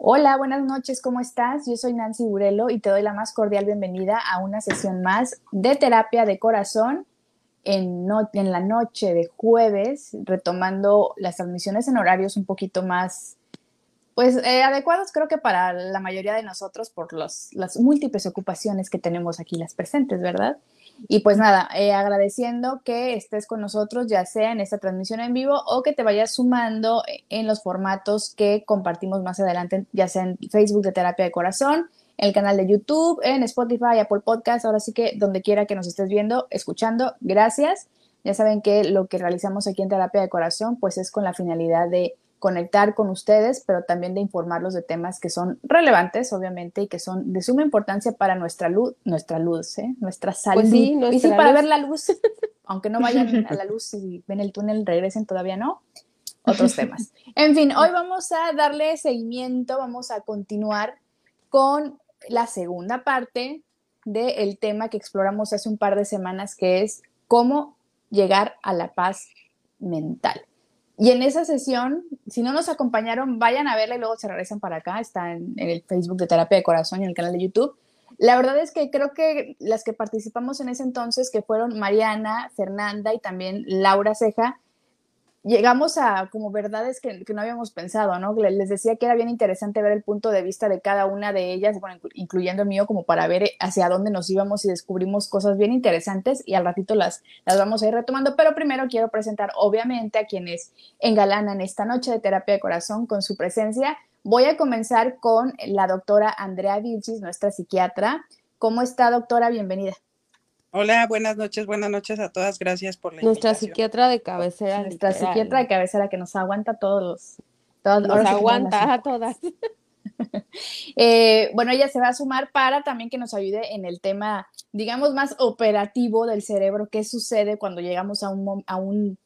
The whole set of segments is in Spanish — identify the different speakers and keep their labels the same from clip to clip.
Speaker 1: Hola, buenas noches, ¿cómo estás? Yo soy Nancy Burelo y te doy la más cordial bienvenida a una sesión más de terapia de corazón en, en la noche de jueves, retomando las transmisiones en horarios un poquito más, pues, eh, adecuados creo que para la mayoría de nosotros por los, las múltiples ocupaciones que tenemos aquí las presentes, ¿verdad? Y pues nada, eh, agradeciendo que estés con nosotros, ya sea en esta transmisión en vivo o que te vayas sumando en los formatos que compartimos más adelante, ya sea en Facebook de Terapia de Corazón, en el canal de YouTube, en Spotify, Apple Podcast, ahora sí que donde quiera que nos estés viendo, escuchando, gracias. Ya saben que lo que realizamos aquí en Terapia de Corazón, pues es con la finalidad de conectar con ustedes, pero también de informarlos de temas que son relevantes, obviamente, y que son de suma importancia para nuestra luz, nuestra luz, ¿eh? nuestra pues salud. y sí, para ver la luz, aunque no vayan a la luz y ven el túnel, regresen, todavía no. Otros temas. En fin, hoy vamos a darle seguimiento, vamos a continuar con la segunda parte del tema que exploramos hace un par de semanas, que es cómo llegar a la paz mental. Y en esa sesión, si no nos acompañaron, vayan a verla y luego se regresan para acá. Está en, el Facebook de Terapia de Corazón y en el canal de YouTube. La verdad es que creo que las que participamos en ese entonces, que fueron Mariana, Fernanda y también Laura Ceja, llegamos a como verdades que, no habíamos pensado, ¿no? Les decía que era bien interesante ver el punto de vista de cada una de ellas, bueno, incluyendo el mío, como para ver hacia dónde nos íbamos y descubrimos cosas bien interesantes y al ratito las, las vamos a ir retomando, pero primero quiero presentar obviamente a quienes engalanan esta noche de terapia de corazón con su presencia. Voy a comenzar con la doctora Andrea Vilchis, nuestra psiquiatra. ¿Cómo está, doctora? Bienvenida.
Speaker 2: Hola, buenas noches, buenas noches a todas, gracias por la
Speaker 3: Nuestra psiquiatra de cabecera.
Speaker 1: Nuestra psiquiatra de cabecera que nos aguanta todos
Speaker 3: los... nos aguanta a todas.
Speaker 1: Eh, bueno, ella se va a sumar para también que nos ayude en el tema, digamos, más operativo del cerebro, qué sucede cuando llegamos a un, a un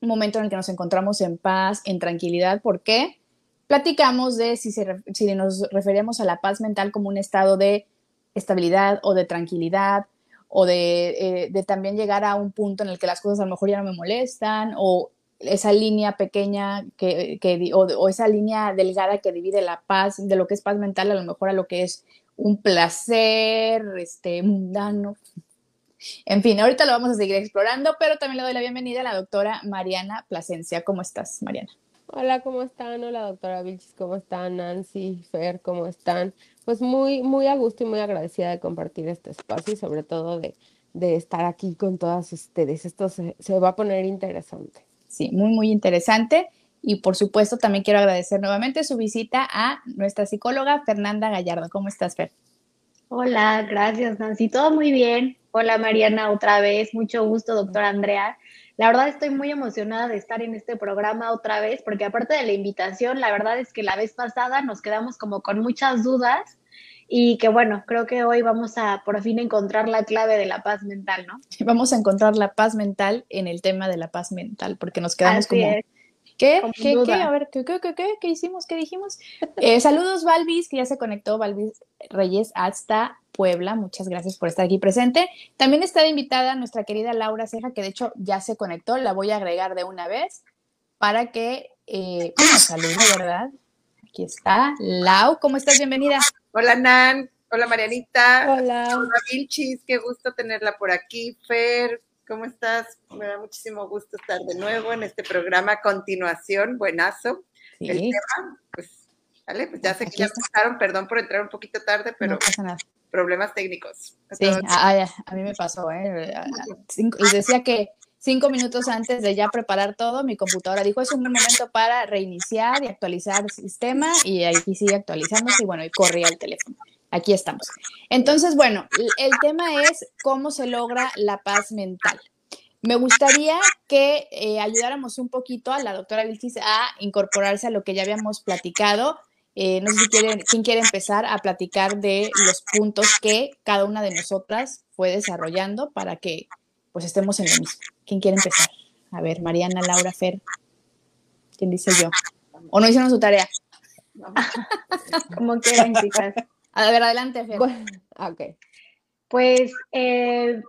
Speaker 1: momento en el que nos encontramos en paz, en tranquilidad, ¿por qué? Platicamos de si, si nos referíamos a la paz mental como un estado de estabilidad o de tranquilidad, o eh, de, también llegar a un punto en el que las cosas a lo mejor ya no me molestan, o esa línea pequeña que, o, esa línea delgada que divide la paz, de lo que es paz mental, a lo mejor a lo que es un placer este, mundano. En fin, ahorita lo vamos a seguir explorando, pero también le doy la bienvenida a la doctora Mariana Plasencia. ¿Cómo estás, Mariana?
Speaker 3: Hola, ¿cómo están? Hola, doctora Vilchis, ¿cómo están? Nancy, Fer, ¿cómo están? Pues muy, muy a gusto y muy agradecida de compartir este espacio y sobre todo de, estar aquí con todas ustedes. Esto se, va a poner interesante.
Speaker 1: Sí, muy, muy interesante. Y por supuesto, también quiero agradecer nuevamente su visita a nuestra psicóloga Fernanda Gallardo. ¿Cómo estás, Fer?
Speaker 4: Hola, gracias, Nancy. Todo muy bien. Hola, Mariana, otra vez. Mucho gusto, doctora Andrea. La verdad estoy muy emocionada de estar en este programa otra vez, porque aparte de la invitación, la verdad es que la vez pasada nos quedamos como con muchas dudas y que bueno, creo que hoy vamos a por fin encontrar la clave de la paz mental, ¿no?
Speaker 1: Vamos a encontrar la paz mental en el tema de la paz mental, porque nos quedamos como... ¿Qué? ¿Qué? ¿Qué? A ver, ¿qué, qué, qué, qué, hicimos? ¿Qué dijimos? Eh, saludos, Valvis, que ya se conectó, Valvis Reyes, hasta Puebla. Muchas gracias por estar aquí presente. También está invitada nuestra querida Laura Ceja, que de hecho ya se conectó. La voy a agregar de una vez para que eh, salude, ¿verdad? Aquí está. Lau, ¿cómo estás? Bienvenida.
Speaker 5: Hola, Nan. Hola, Marianita.
Speaker 3: Hola.
Speaker 5: Hola, Vilchis. Qué gusto tenerla por aquí. Fer, ¿cómo estás? Me da muchísimo gusto estar de nuevo en este programa continuación. Buenazo. El tema, pues, ¿vale? Pues ya sé que ya empezaron, perdón por entrar un poquito tarde, pero no pasa nada problemas técnicos.
Speaker 1: Sí, a, mí me pasó, ¿eh? y decía que cinco minutos antes de ya preparar todo, mi computadora dijo, es un buen momento para reiniciar y actualizar el sistema, y ahí sigue actualizándose, y bueno, y corría el teléfono. Aquí estamos. Entonces, bueno, el tema es cómo se logra la paz mental. Me gustaría que eh, ayudáramos un poquito a la doctora Vilchis a incorporarse a lo que ya habíamos platicado eh, no sé si quieren, quién quiere empezar a platicar de los puntos que cada una de nosotras fue desarrollando para que pues estemos en lo mismo. ¿Quién quiere empezar? A ver, Mariana, Laura, Fer. ¿Quién dice yo? ¿O no hicieron su tarea?
Speaker 4: Como quieran, chicas.
Speaker 1: A ver, adelante, Fer.
Speaker 4: ok. Pues eh,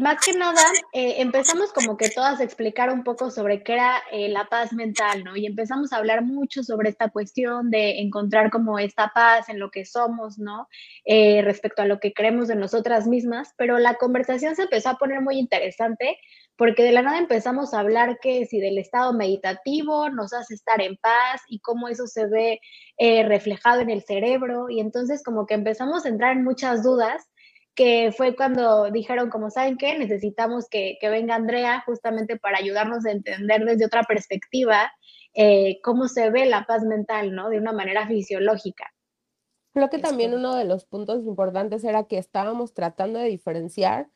Speaker 4: más que nada, eh, empezamos como que todas a explicar un poco sobre qué era eh, la paz mental, ¿no? Y empezamos a hablar mucho sobre esta cuestión de encontrar como esta paz en lo que somos, ¿no? Eh, respecto a lo que creemos de nosotras mismas, pero la conversación se empezó a poner muy interesante porque de la nada empezamos a hablar que si del estado meditativo nos hace estar en paz y cómo eso se ve reflejado en el cerebro y entonces como que empezamos a entrar en muchas dudas que fue cuando dijeron, como saben qué, necesitamos que, venga Andrea justamente para ayudarnos a entender desde otra perspectiva eh, cómo se ve la paz mental, ¿no? De una manera fisiológica.
Speaker 3: Creo que también uno de los puntos importantes era que estábamos tratando de diferenciar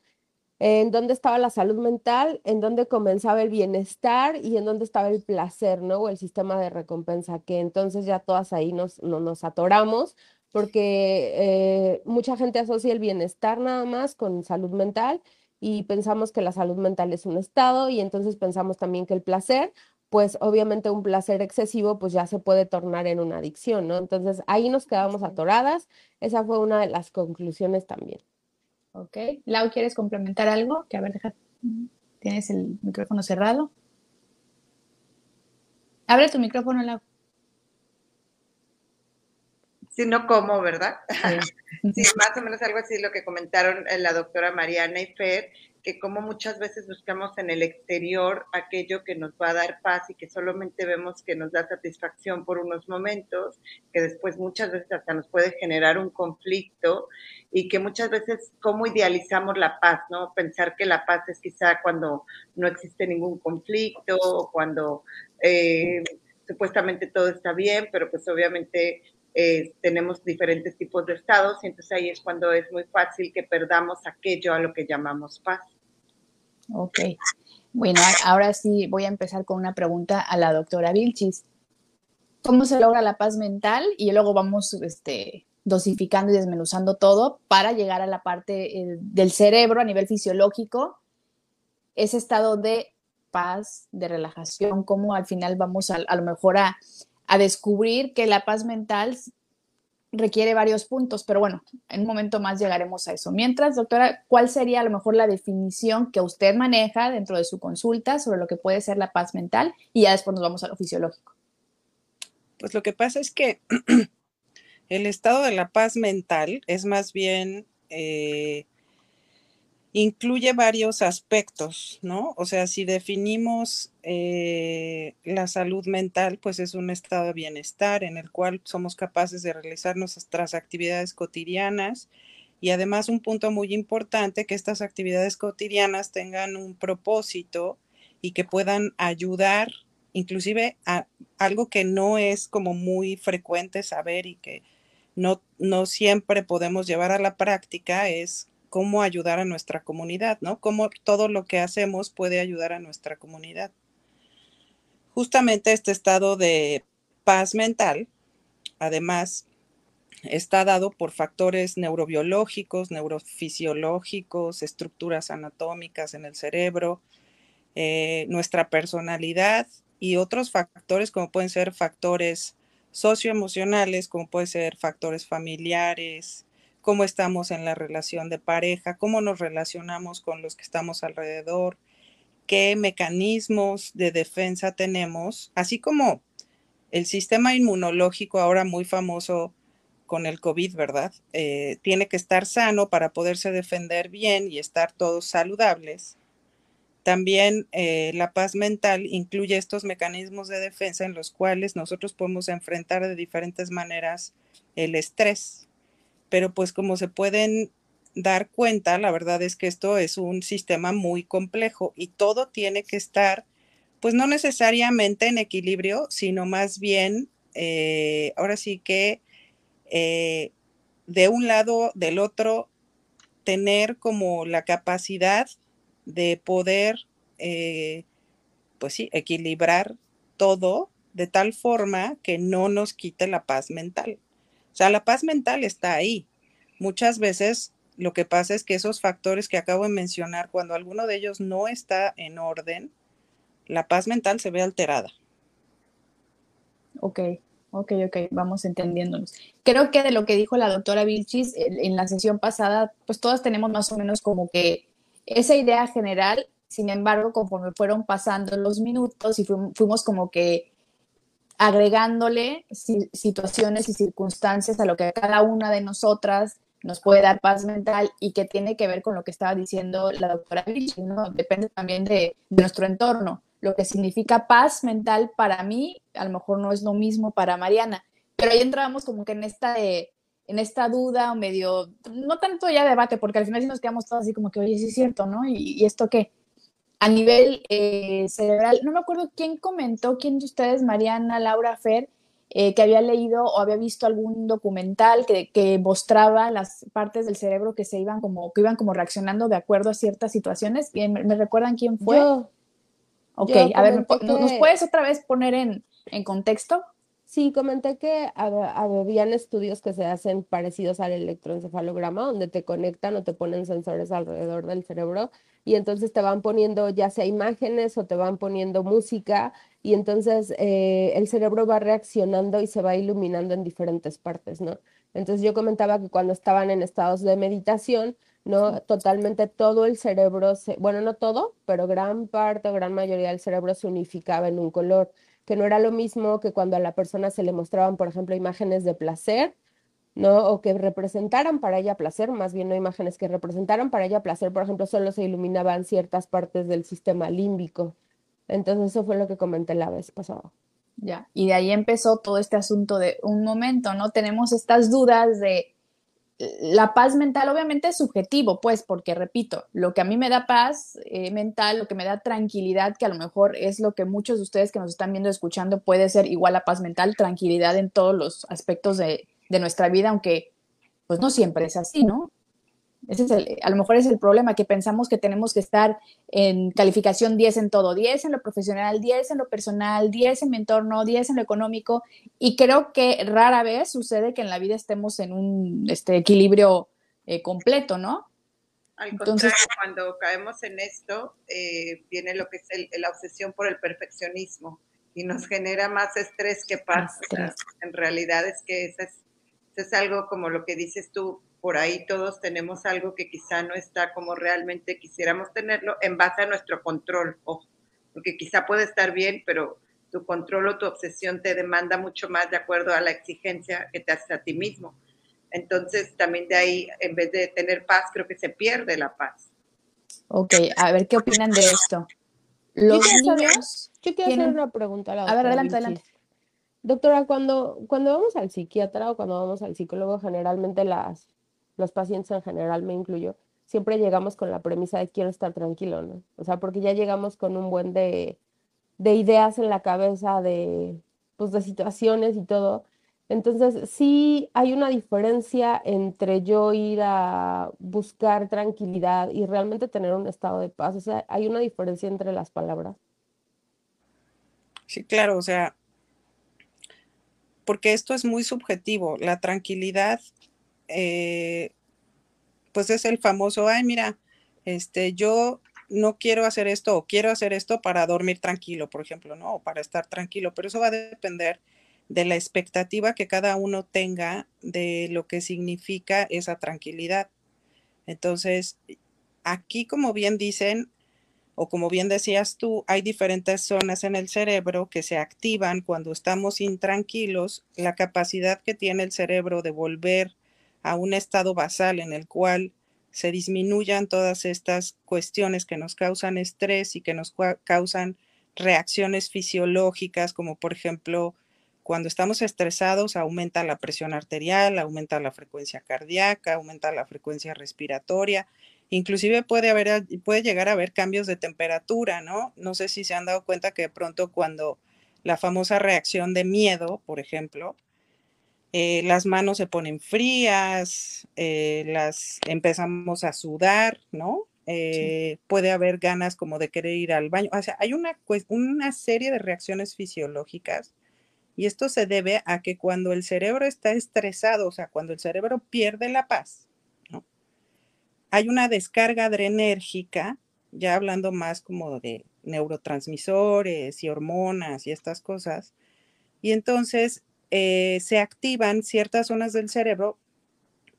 Speaker 3: en dónde estaba la salud mental, en dónde comenzaba el bienestar y en dónde estaba el placer, ¿no? O el sistema de recompensa, que entonces ya todas ahí nos, nos atoramos porque eh, mucha gente asocia el bienestar nada más con salud mental y pensamos que la salud mental es un estado y entonces pensamos también que el placer, pues obviamente un placer excesivo pues ya se puede tornar en una adicción, ¿no? Entonces ahí nos quedamos atoradas, esa fue una de las conclusiones también.
Speaker 1: Ok, Lau, ¿quieres complementar algo? Que a ver, deja, tienes el micrófono cerrado. Abre tu micrófono, Lau
Speaker 5: no cómo, ¿verdad? Sí. más o menos algo así lo que comentaron eh, la doctora Mariana y Fer, que como muchas veces buscamos en el exterior aquello que nos va a dar paz y que solamente vemos que nos da satisfacción por unos momentos, que después muchas veces hasta nos puede generar un conflicto y que muchas veces cómo idealizamos la paz, ¿no? Pensar que la paz es quizá cuando no existe ningún conflicto o cuando eh, supuestamente todo está bien, pero pues obviamente eh, tenemos diferentes tipos de estados y entonces ahí es cuando es muy fácil que perdamos aquello a lo que llamamos paz.
Speaker 1: Ok. Bueno, ahora sí voy a empezar con una pregunta a la doctora Vilchis. ¿Cómo se logra la paz mental? Y luego vamos este, dosificando y desmenuzando todo para llegar a la parte eh, del cerebro a nivel fisiológico, ese estado de paz, de relajación, cómo al final vamos a lo mejor a a descubrir que la paz mental requiere varios puntos, pero bueno, en un momento más llegaremos a eso. Mientras, doctora, ¿cuál sería a lo mejor la definición que usted maneja dentro de su consulta sobre lo que puede ser la paz mental? Y ya después nos vamos a lo fisiológico.
Speaker 2: Pues lo que pasa es que el estado de la paz mental es más bien eh, incluye varios aspectos, ¿no? O sea, si definimos eh, la salud mental, pues es un estado de bienestar en el cual somos capaces de realizar nuestras actividades cotidianas y además un punto muy importante, que estas actividades cotidianas tengan un propósito y que puedan ayudar inclusive a algo que no es como muy frecuente saber y que no, no siempre podemos llevar a la práctica es cómo ayudar a nuestra comunidad, ¿no? Cómo todo lo que hacemos puede ayudar a nuestra comunidad. Justamente este estado de paz mental, además, está dado por factores neurobiológicos, neurofisiológicos, estructuras anatómicas en el cerebro, eh, nuestra personalidad y otros factores como pueden ser factores socioemocionales, como pueden ser factores familiares, cómo estamos en la relación de pareja, cómo nos relacionamos con los que estamos alrededor, qué mecanismos de defensa tenemos, así como el sistema inmunológico ahora muy famoso con el COVID, ¿verdad? Eh, tiene que estar sano para poderse defender bien y estar todos saludables. También eh, la paz mental incluye estos mecanismos de defensa en los cuales nosotros podemos enfrentar de diferentes maneras el estrés pero pues como se pueden dar cuenta, la verdad es que esto es un sistema muy complejo y todo tiene que estar, pues no necesariamente en equilibrio, sino más bien, eh, ahora sí que eh, de un lado, del otro, tener como la capacidad de poder, eh, pues sí, equilibrar todo de tal forma que no nos quite la paz mental. O sea, la paz mental está ahí. Muchas veces lo que pasa es que esos factores que acabo de mencionar, cuando alguno de ellos no está en orden, la paz mental se ve alterada.
Speaker 1: Ok, ok, ok, vamos entendiéndonos. Creo que de lo que dijo la doctora Vilchis en la sesión pasada, pues todos tenemos más o menos como que esa idea general, sin embargo, conforme fueron pasando los minutos y fuimos como que agregándole situaciones y circunstancias a lo que cada una de nosotras nos puede dar paz mental y que tiene que ver con lo que estaba diciendo la doctora Vichy, ¿no? Depende también de, nuestro entorno. Lo que significa paz mental para mí, a lo mejor no es lo mismo para Mariana, pero ahí entramos como que en esta de, en esta duda o medio, no tanto ya debate, porque al final sí nos quedamos todos así como que, oye, sí es cierto, ¿no? ¿Y, esto qué? A nivel eh, cerebral, no me acuerdo quién comentó, quién de ustedes, Mariana, Laura, Fer, eh, que había leído o había visto algún documental que, que, mostraba las partes del cerebro que se iban como, que iban como reaccionando de acuerdo a ciertas situaciones. ¿Me, me recuerdan quién fue?
Speaker 3: Yo,
Speaker 1: ok, a ver, ¿nos puedes otra vez poner en, en contexto?
Speaker 3: Sí, comenté que habían estudios que se hacen parecidos al electroencefalograma, donde te conectan o te ponen sensores alrededor del cerebro y entonces te van poniendo ya sea imágenes o te van poniendo música y entonces eh, el cerebro va reaccionando y se va iluminando en diferentes partes, ¿no? Entonces yo comentaba que cuando estaban en estados de meditación, ¿no? Totalmente todo el cerebro, se, bueno, no todo, pero gran parte o gran mayoría del cerebro se unificaba en un color que no era lo mismo que cuando a la persona se le mostraban, por ejemplo, imágenes de placer, ¿no? O que representaran para ella placer, más bien no imágenes que representaran para ella placer, por ejemplo, solo se iluminaban ciertas partes del sistema límbico. Entonces eso fue lo que comenté la vez pasada.
Speaker 1: Ya, y de ahí empezó todo este asunto de un momento, ¿no? Tenemos estas dudas de la paz mental obviamente es subjetivo, pues, porque repito, lo que a mí me da paz eh, mental, lo que me da tranquilidad, que a lo mejor es lo que muchos de ustedes que nos están viendo, escuchando, puede ser igual a paz mental, tranquilidad en todos los aspectos de, de nuestra vida, aunque pues no siempre es así, ¿no? Ese es el, a lo mejor es el problema, que pensamos que tenemos que estar en calificación 10 en todo, 10 en lo profesional, 10 en lo personal, 10 en mi entorno, 10 en lo económico, y creo que rara vez sucede que en la vida estemos en un este, equilibrio eh, completo, ¿no?
Speaker 5: Al Entonces, cuando caemos en esto, eh, viene lo que es la obsesión por el perfeccionismo y nos genera más estrés que paz. en realidad es que eso es, eso es algo como lo que dices tú, por ahí todos tenemos algo que quizá no está como realmente quisiéramos tenerlo en base a nuestro control, porque quizá puede estar bien, pero tu control o tu obsesión te demanda mucho más de acuerdo a la exigencia que te haces a ti mismo. Entonces, también de ahí, en vez de tener paz, creo que se pierde la paz.
Speaker 1: Ok, a ver, ¿qué opinan de esto? Los
Speaker 3: niños... Yo quiero hacer una pregunta
Speaker 1: a la A ver, adelante, adelante.
Speaker 3: Doctora, cuando, cuando vamos al psiquiatra o cuando vamos al psicólogo, generalmente las los pacientes en general, me incluyo, siempre llegamos con la premisa de quiero estar tranquilo, ¿no? O sea, porque ya llegamos con un buen de, de ideas en la cabeza, de, pues, de situaciones y todo. Entonces, sí hay una diferencia entre yo ir a buscar tranquilidad y realmente tener un estado de paz. O sea, hay una diferencia entre las palabras.
Speaker 2: Sí, claro, o sea, porque esto es muy subjetivo. La tranquilidad eh, pues es el famoso, ay, mira, este, yo no quiero hacer esto o quiero hacer esto para dormir tranquilo, por ejemplo, ¿no? O para estar tranquilo, pero eso va a depender de la expectativa que cada uno tenga de lo que significa esa tranquilidad. Entonces, aquí, como bien dicen, o como bien decías tú, hay diferentes zonas en el cerebro que se activan cuando estamos intranquilos. La capacidad que tiene el cerebro de volver a un estado basal en el cual se disminuyan todas estas cuestiones que nos causan estrés y que nos causan reacciones fisiológicas, como por ejemplo, cuando estamos estresados aumenta la presión arterial, aumenta la frecuencia cardíaca, aumenta la frecuencia respiratoria, inclusive puede haber puede llegar a haber cambios de temperatura, ¿no? No sé si se han dado cuenta que de pronto cuando la famosa reacción de miedo, por ejemplo, eh, las manos se ponen frías, eh, las empezamos a sudar, ¿no? Eh, puede haber ganas como de querer ir al baño. O sea, hay una, una serie de reacciones fisiológicas y esto se debe a que cuando el cerebro está estresado, o sea, cuando el cerebro pierde la paz, ¿no? Hay una descarga adrenérgica, ya hablando más como de neurotransmisores y hormonas y estas cosas, y entonces eh, se activan ciertas zonas del cerebro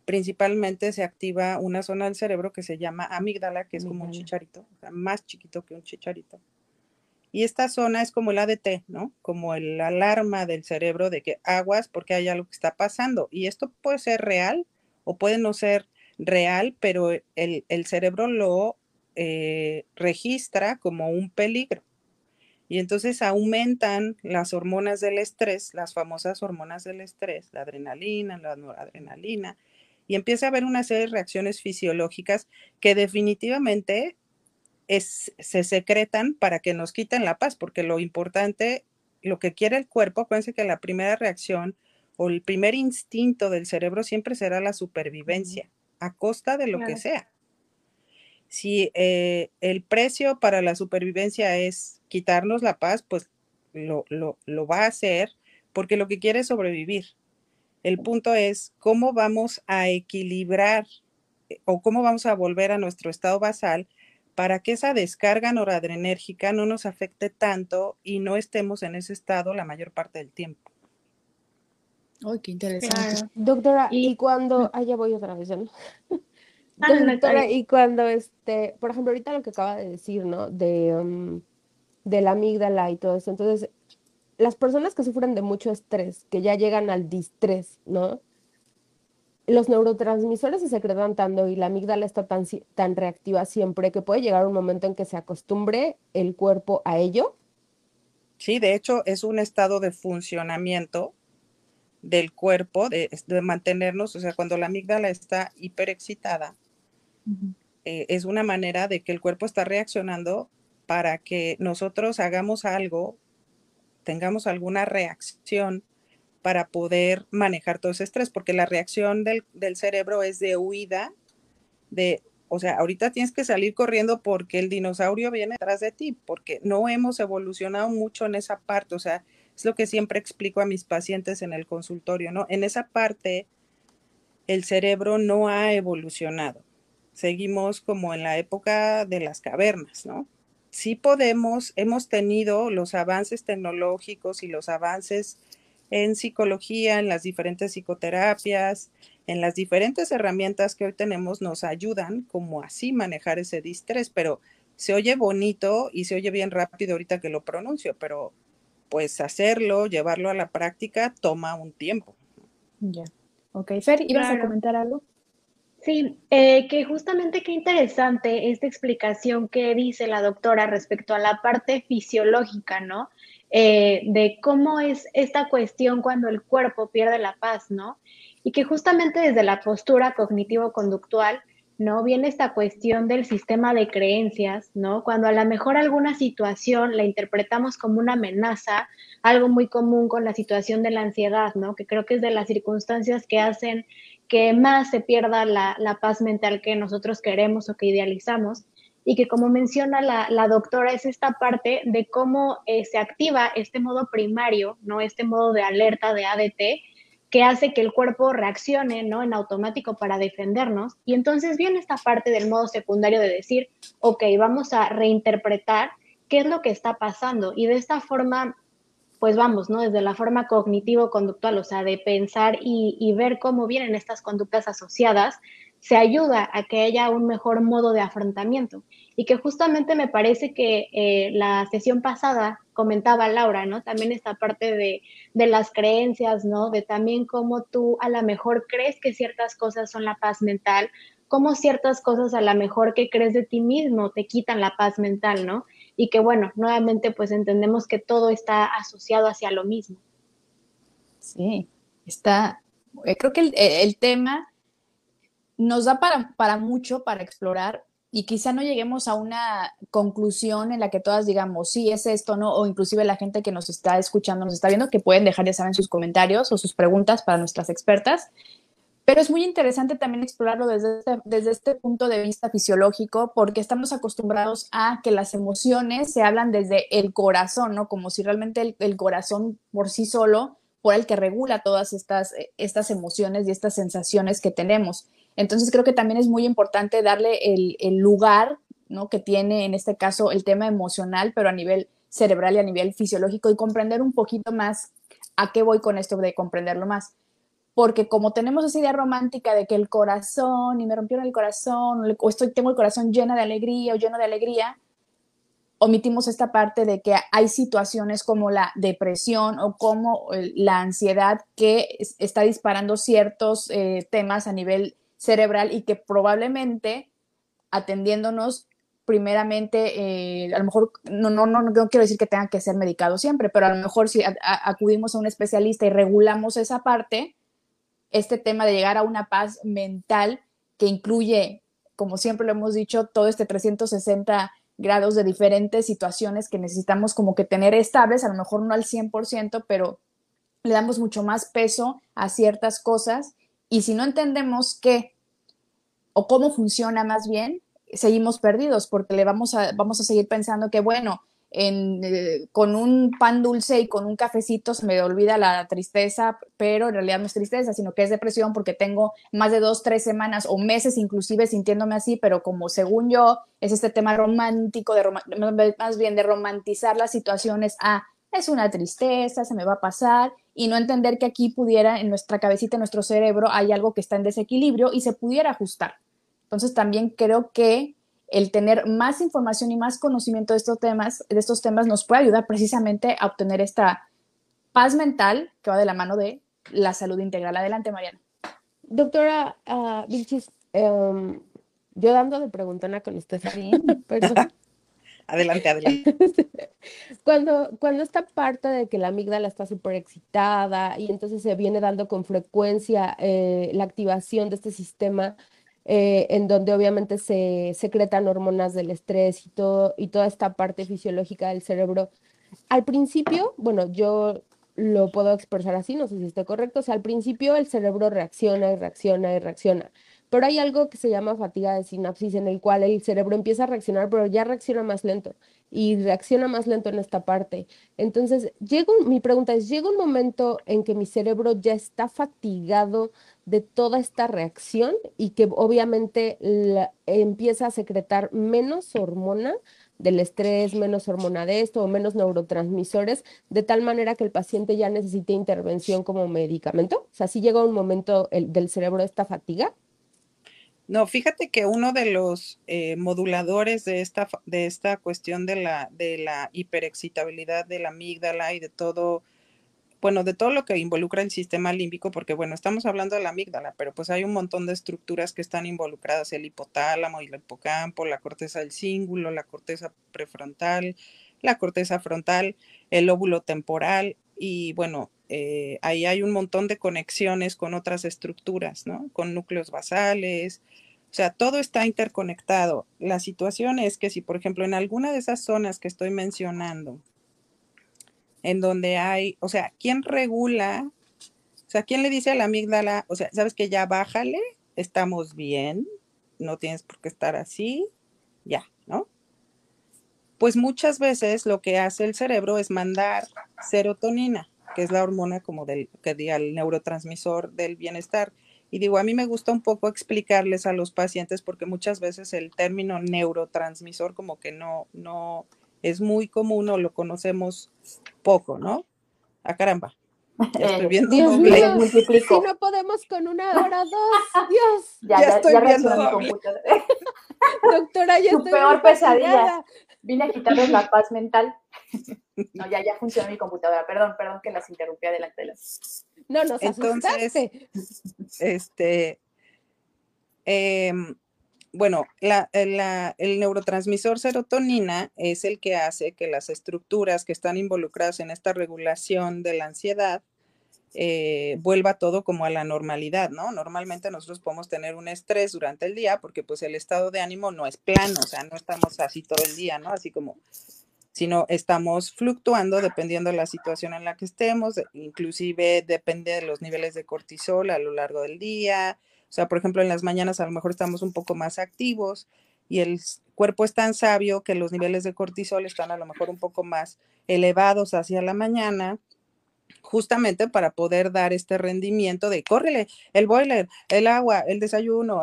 Speaker 2: principalmente se activa una zona del cerebro que se llama amígdala, que es como un chicharito, o sea, más chiquito que un chicharito. Y esta zona es como el ADT, ¿no? Como el alarma del cerebro de que aguas porque hay algo que está pasando. Y esto puede ser real o puede no ser real, pero el, cerebro lo eh, registra como un peligro. Y entonces aumentan las hormonas del estrés, las famosas hormonas del estrés, la adrenalina, la noradrenalina, y empieza a haber una serie de reacciones fisiológicas que definitivamente se secretan para que nos quiten la paz, porque lo importante, lo que quiere el cuerpo, acuérdense que la primera reacción o el primer instinto del cerebro siempre será la supervivencia, a costa de lo que sea. Si eh, el precio para la supervivencia es quitarnos la paz, pues lo, lo va a hacer porque lo que quiere es sobrevivir. El punto es cómo vamos a equilibrar eh, o cómo vamos a volver a nuestro estado basal para que esa descarga noradrenérgica no nos afecte tanto y no estemos en ese estado la mayor parte del tiempo.
Speaker 1: Ay, qué interesante.
Speaker 3: Doctora, y, cuando, ah, ya voy otra vez, ¿no? Ah, Doctora, y cuando, este, por ejemplo, ahorita lo que acaba de decir, ¿no? De, um, de la amígdala y todo eso. Entonces, las personas que sufren de mucho estrés, que ya llegan al distrés, ¿no? los neurotransmisores se secretan tanto y la amígdala está tan, tan reactiva siempre que puede llegar un momento en que se acostumbre el cuerpo a ello.
Speaker 2: Sí, de hecho es un estado de funcionamiento del cuerpo, de, mantenernos, o sea, cuando la amígdala está hiperexcitada, eh, es una manera de que el cuerpo está reaccionando para que nosotros hagamos algo, tengamos alguna reacción para poder manejar todo ese estrés, porque la reacción del, cerebro es de huida, de, o sea, ahorita tienes que salir corriendo porque el dinosaurio viene detrás de ti, porque no hemos evolucionado mucho en esa parte, o sea, es lo que siempre explico a mis pacientes en el consultorio, ¿no? En esa parte, el cerebro no ha evolucionado. Seguimos como en la época de las cavernas, ¿no? Sí podemos, hemos tenido los avances tecnológicos y los avances en psicología, en las diferentes psicoterapias, en las diferentes herramientas que hoy tenemos nos ayudan como así manejar ese distrés, pero se oye bonito y se oye bien rápido ahorita que lo pronuncio, pero pues hacerlo, llevarlo a la práctica toma un tiempo.
Speaker 1: Ya. Ok, Fer, ¿ibas a comentar algo?
Speaker 4: Sí, eh, que justamente qué interesante esta explicación que dice la doctora respecto a la parte fisiológica, ¿no? Eh, de cómo es esta cuestión cuando el cuerpo pierde la paz, ¿no? Y que justamente desde la postura cognitivo-conductual, ¿no? Viene esta cuestión del sistema de creencias, ¿no? Cuando a lo mejor alguna situación la interpretamos como una amenaza, algo muy común con la situación de la ansiedad, ¿no? Que creo que es de las circunstancias que hacen que más se pierda la, paz mental que nosotros queremos o que idealizamos y que como menciona la, doctora es esta parte de cómo eh, se activa este modo primario, ¿no? Este modo de alerta de ADT que hace que el cuerpo reaccione, ¿no? En automático para defendernos. Y entonces viene esta parte del modo secundario de decir, ok, vamos a reinterpretar qué es lo que está pasando. Y de esta forma, pues vamos, ¿no? Desde la forma cognitivo-conductual, o sea, de pensar y, ver cómo vienen estas conductas asociadas, se ayuda a que haya un mejor modo de afrontamiento. Y que justamente me parece que eh, la sesión pasada comentaba Laura, ¿no? También esta parte de, de, las creencias, ¿no? De también cómo tú a lo mejor crees que ciertas cosas son la paz mental, cómo ciertas cosas a lo mejor que crees de ti mismo te quitan la paz mental, ¿no? Y que bueno, nuevamente pues entendemos que todo está asociado hacia lo mismo.
Speaker 1: Sí, está, eh, creo que el, el tema nos da para, para mucho para explorar y quizá no lleguemos a una conclusión en la que todas digamos, sí, es esto, ¿no? O inclusive la gente que nos está escuchando, nos está viendo, que pueden dejar, ya saben, sus comentarios o sus preguntas para nuestras expertas. Pero es muy interesante también explorarlo desde este, desde este punto de vista fisiológico, porque estamos acostumbrados a que las emociones se hablan desde el corazón, ¿no? Como si realmente el, el corazón por sí solo fuera el que regula todas estas, estas emociones y estas sensaciones que tenemos. Entonces creo que también es muy importante darle el, lugar ¿no? que tiene en este caso el tema emocional, pero a nivel cerebral y a nivel fisiológico y comprender un poquito más a qué voy con esto de comprenderlo más. Porque como tenemos esa idea romántica de que el corazón, y me rompieron el corazón, o estoy, tengo el corazón lleno de alegría o lleno de alegría, omitimos esta parte de que hay situaciones como la depresión o como la ansiedad que está disparando ciertos eh, temas a nivel cerebral y que probablemente atendiéndonos primeramente, eh, a lo mejor, no, no, no, no quiero decir que tengan que ser medicados siempre, pero a lo mejor si acudimos a un especialista y regulamos esa parte, este tema de llegar a una paz mental que incluye, como siempre lo hemos dicho, todo este 360 grados de diferentes situaciones que necesitamos como que tener estables, a lo mejor no al 100%, pero le damos mucho más peso a ciertas cosas. Y si no entendemos qué o cómo funciona más bien, seguimos perdidos porque le vamos a, vamos a seguir pensando que, bueno, eh, con un pan dulce y con un cafecito se me olvida la tristeza, pero en realidad no es tristeza, sino que es depresión porque tengo más de dos, tres semanas o meses inclusive sintiéndome así, pero como según yo es este tema romántico, de más bien de romantizar las situaciones a es una tristeza, se me va a pasar, y no entender que aquí pudiera, en nuestra cabecita, en nuestro cerebro, hay algo que está en desequilibrio y se pudiera ajustar. Entonces también creo que el tener más información y más conocimiento de estos temas, de estos temas nos puede ayudar precisamente a obtener esta paz mental que va de la mano de la salud integral. Adelante, Mariana.
Speaker 3: Doctora uh, Vilchis, em, yo dando de preguntona con usted.
Speaker 2: adelante, adelante.
Speaker 3: cuando, cuando esta parte de que la amígdala está súper excitada y entonces se viene dando con frecuencia eh, la activación de este sistema eh, en donde obviamente se secretan hormonas del estrés y, todo, y toda esta parte fisiológica del cerebro. Al principio, bueno, yo lo puedo expresar así, no sé si esté correcto, o sea, al principio el cerebro reacciona y reacciona y reacciona, pero hay algo que se llama fatiga de sinapsis en el cual el cerebro empieza a reaccionar, pero ya reacciona más lento y reacciona más lento en esta parte. Entonces, llega mi pregunta es, ¿llega un momento en que mi cerebro ya está fatigado de toda esta reacción y que obviamente empieza a secretar menos hormona del estrés, menos hormona de esto o menos neurotransmisores, de tal manera que el paciente ya necesite intervención como medicamento? O sea, si llega un momento del cerebro esta fatiga.
Speaker 2: No, fíjate que uno de los eh, moduladores de esta, de esta cuestión de la, de la hiperexcitabilidad de la amígdala y de todo bueno, de todo lo que involucra el sistema límbico, porque bueno, estamos hablando de la amígdala, pero pues hay un montón de estructuras que están involucradas, el hipotálamo y el hipocampo, la corteza del cíngulo, la corteza prefrontal, la corteza frontal, el óvulo temporal y bueno, eh, ahí hay un montón de conexiones con otras estructuras, ¿no? Con núcleos basales, o sea, todo está interconectado. La situación es que si, por ejemplo, en alguna de esas zonas que estoy mencionando, en donde hay, o sea, ¿quién regula? O sea, ¿quién le dice a la amígdala, o sea, sabes que ya bájale, estamos bien, no tienes por qué estar así, ya, ¿no? Pues muchas veces lo que hace el cerebro es mandar serotonina, que es la hormona como del, que el neurotransmisor del bienestar. Y digo, a mí me gusta un poco explicarles a los pacientes porque muchas veces el término neurotransmisor como que no, no, es muy común o lo conocemos poco, ¿no? A ah, caramba.
Speaker 3: Ya estoy viendo Dios mío, si no podemos con una hora, dos, Dios.
Speaker 1: Ya, ya, estoy viendo doble.
Speaker 3: Doctora, ya
Speaker 1: Tu peor pesadilla. Vine a quitarles la paz mental. No, ya, ya funciona mi computadora. Perdón, perdón que las interrumpí adelante de las.
Speaker 3: No, nos Entonces, asustaste.
Speaker 2: este, eh, bueno, el neurotransmisor serotonina es el que hace que las estructuras que están involucradas en esta regulación de la ansiedad eh, vuelva todo como a la normalidad, ¿no? Normalmente nosotros podemos tener un estrés durante el día porque pues el estado de ánimo no es plano, o sea, no estamos así todo el día, ¿no? Así como, sino estamos fluctuando dependiendo de la situación en la que estemos, inclusive depende de los niveles de cortisol a lo largo del día, o sea, por ejemplo, en las mañanas a lo mejor estamos un poco más activos y el cuerpo es tan sabio que los niveles de cortisol están a lo mejor un poco más elevados hacia la mañana, justamente para poder dar este rendimiento de córrele, el boiler, el agua, el desayuno,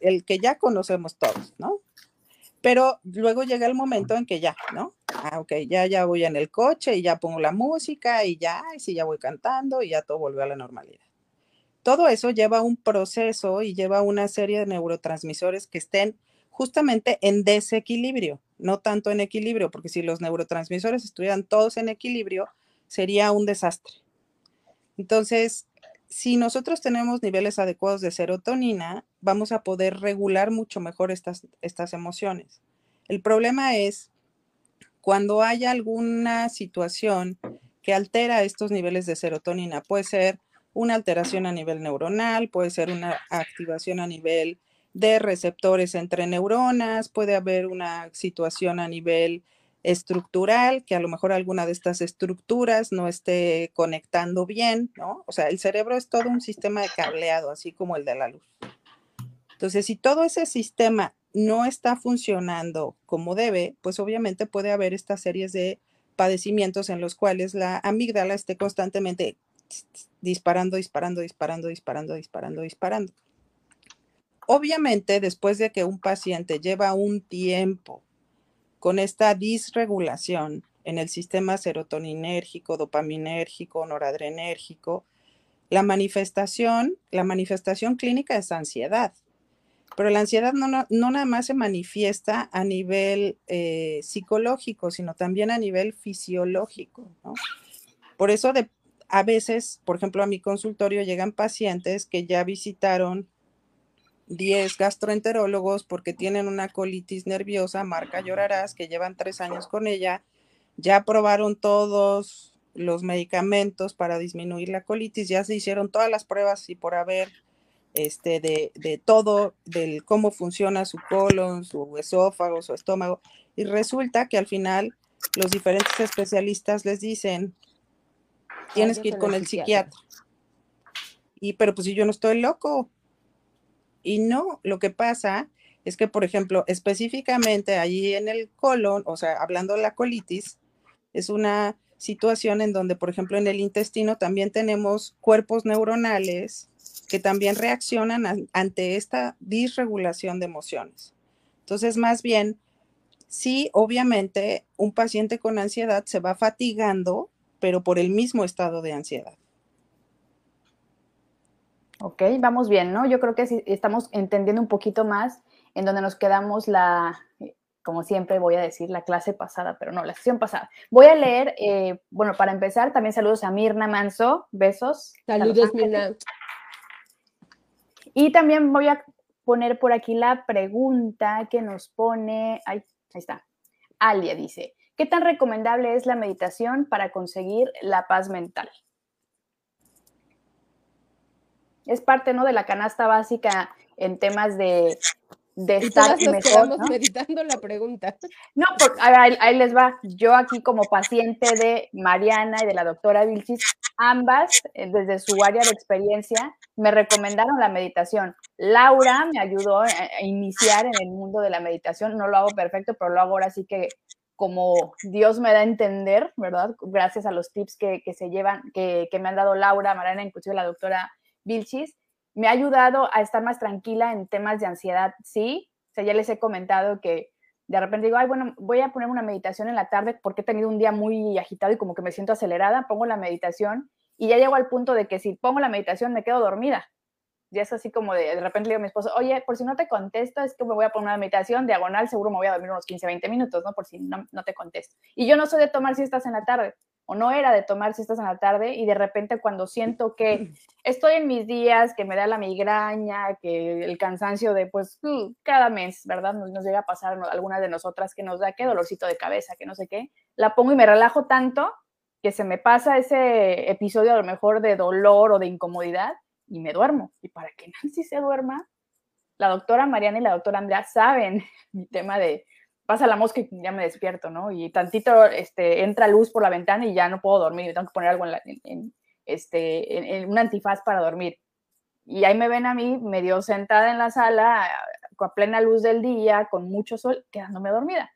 Speaker 2: el, que ya conocemos todos, ¿no? Pero luego llega el momento en que ya, ¿no? Ah, ok, ya, ya voy en el coche y ya pongo la música y ya, y sí, ya voy cantando y ya todo volvió a la normalidad. todo eso lleva un proceso y lleva una serie de neurotransmisores que estén justamente en desequilibrio, no tanto en equilibrio, porque si los neurotransmisores estuvieran todos en equilibrio, sería un desastre. Entonces, si nosotros tenemos niveles adecuados de serotonina, vamos a poder regular mucho mejor estas, estas emociones. El problema es cuando hay alguna situación que altera estos niveles de serotonina. Puede ser una alteración a nivel neuronal, puede ser una activación a nivel de receptores entre neuronas, puede haber una situación a nivel estructural, que a lo mejor alguna de estas estructuras no esté conectando bien, ¿no? O sea, el cerebro es todo un sistema de cableado, así como el de la luz. Entonces, si todo ese sistema no está funcionando como debe, pues obviamente puede haber estas series de padecimientos en los cuales la amígdala esté constantemente disparando, disparando, disparando, disparando, disparando, disparando. Obviamente, después de que un paciente lleva un tiempo con esta disregulación en el sistema serotoninérgico, dopaminérgico, noradrenérgico, la manifestación, la manifestación clínica es ansiedad. Pero la ansiedad no, nada más se manifiesta a nivel eh, psicológico, sino también a nivel fisiológico. Por eso a veces, por ejemplo, a mi consultorio llegan pacientes que ya visitaron 10 gastroenterólogos porque tienen una colitis nerviosa, marca llorarás, que llevan tres años con ella, ya probaron todos los medicamentos para disminuir la colitis, ya se hicieron todas las pruebas y por haber este, de, de todo, del cómo funciona su colon, su esófago, su estómago, y resulta que al final los diferentes especialistas les dicen, tienes que ir con el psiquiatra. Y pero pues si yo no estoy loco, y no, lo que pasa es que, por ejemplo, específicamente allí en el colon, o sea, hablando de la colitis, es una situación en donde, por ejemplo, en el intestino también tenemos cuerpos neuronales que también reaccionan ante esta disregulación de emociones. Entonces, más bien, sí, obviamente, un paciente con ansiedad se va fatigando, pero por el mismo estado de ansiedad.
Speaker 1: Ok, vamos bien, ¿no? Yo creo que sí, estamos entendiendo un poquito más en donde nos quedamos la, como siempre voy a decir, la clase pasada, pero no, la sesión pasada. Voy a leer, eh, bueno, para empezar, también saludos a Mirna Manso, besos.
Speaker 3: Saludos, Mirna.
Speaker 1: Y también voy a poner por aquí la pregunta que nos pone, ahí, ahí está, Alia dice, ¿qué tan recomendable es la meditación para conseguir la paz mental? Es parte, ¿no? De la canasta básica en temas de, de estar
Speaker 3: mejor. meditando la pregunta.
Speaker 1: No, porque ahí, les va. Yo aquí como paciente de Mariana y de la doctora Vilchis, ambas, eh, desde su área de experiencia, me recomendaron la meditación. Laura me ayudó a, iniciar en el mundo de la meditación. No lo hago perfecto, pero lo hago ahora sí que como Dios me da a entender, ¿verdad? Gracias a los tips que, se llevan, que, que, me han dado Laura, Mariana, inclusive la doctora Vilchis, me ha ayudado a estar más tranquila en temas de ansiedad, sí. O sea, ya les he comentado que de repente digo, ay, bueno, voy a poner una meditación en la tarde porque he tenido un día muy agitado y como que me siento acelerada, pongo la meditación y ya llego al punto de que si pongo la meditación me quedo dormida. Ya es así como de, de repente le digo a mi esposo, oye, por si no te contesto, es que me voy a poner una meditación diagonal, seguro me voy a dormir unos 15, 20 minutos, ¿no? Por si no, no te contesto. Y yo no soy de tomar siestas en la tarde o no era de tomar siestas en la tarde y de repente cuando siento que estoy en mis días, que me da la migraña, que el cansancio de pues mm, cada mes, ¿verdad? Nos, nos llega a pasar a algunas de nosotras que nos da qué dolorcito de cabeza, que no sé qué, la pongo y me relajo tanto que se me pasa ese episodio a lo mejor de dolor o de incomodidad y me duermo. Y para que Nancy se duerma, la doctora Mariana y la doctora Andrea saben mi tema de pasa la mosca y ya me despierto, ¿no? Y tantito este, entra luz por la ventana y ya no puedo dormir, tengo que poner algo en, este, en, un antifaz para dormir. Y ahí me ven a mí medio sentada en la sala, a plena luz del día, con mucho sol, quedándome dormida.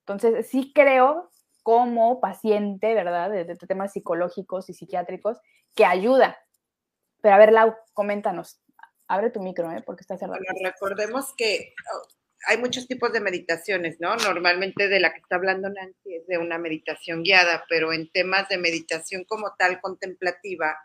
Speaker 1: Entonces, sí creo como paciente, ¿verdad? De, temas psicológicos y psiquiátricos, que ayuda. Pero a ver, Lau, coméntanos. Abre tu micro, ¿eh? Porque está cerrado.
Speaker 5: Bueno, recordemos que hay muchos tipos de meditaciones, ¿no? Normalmente de la que está hablando Nancy es de una meditación guiada, pero en temas de meditación como tal contemplativa,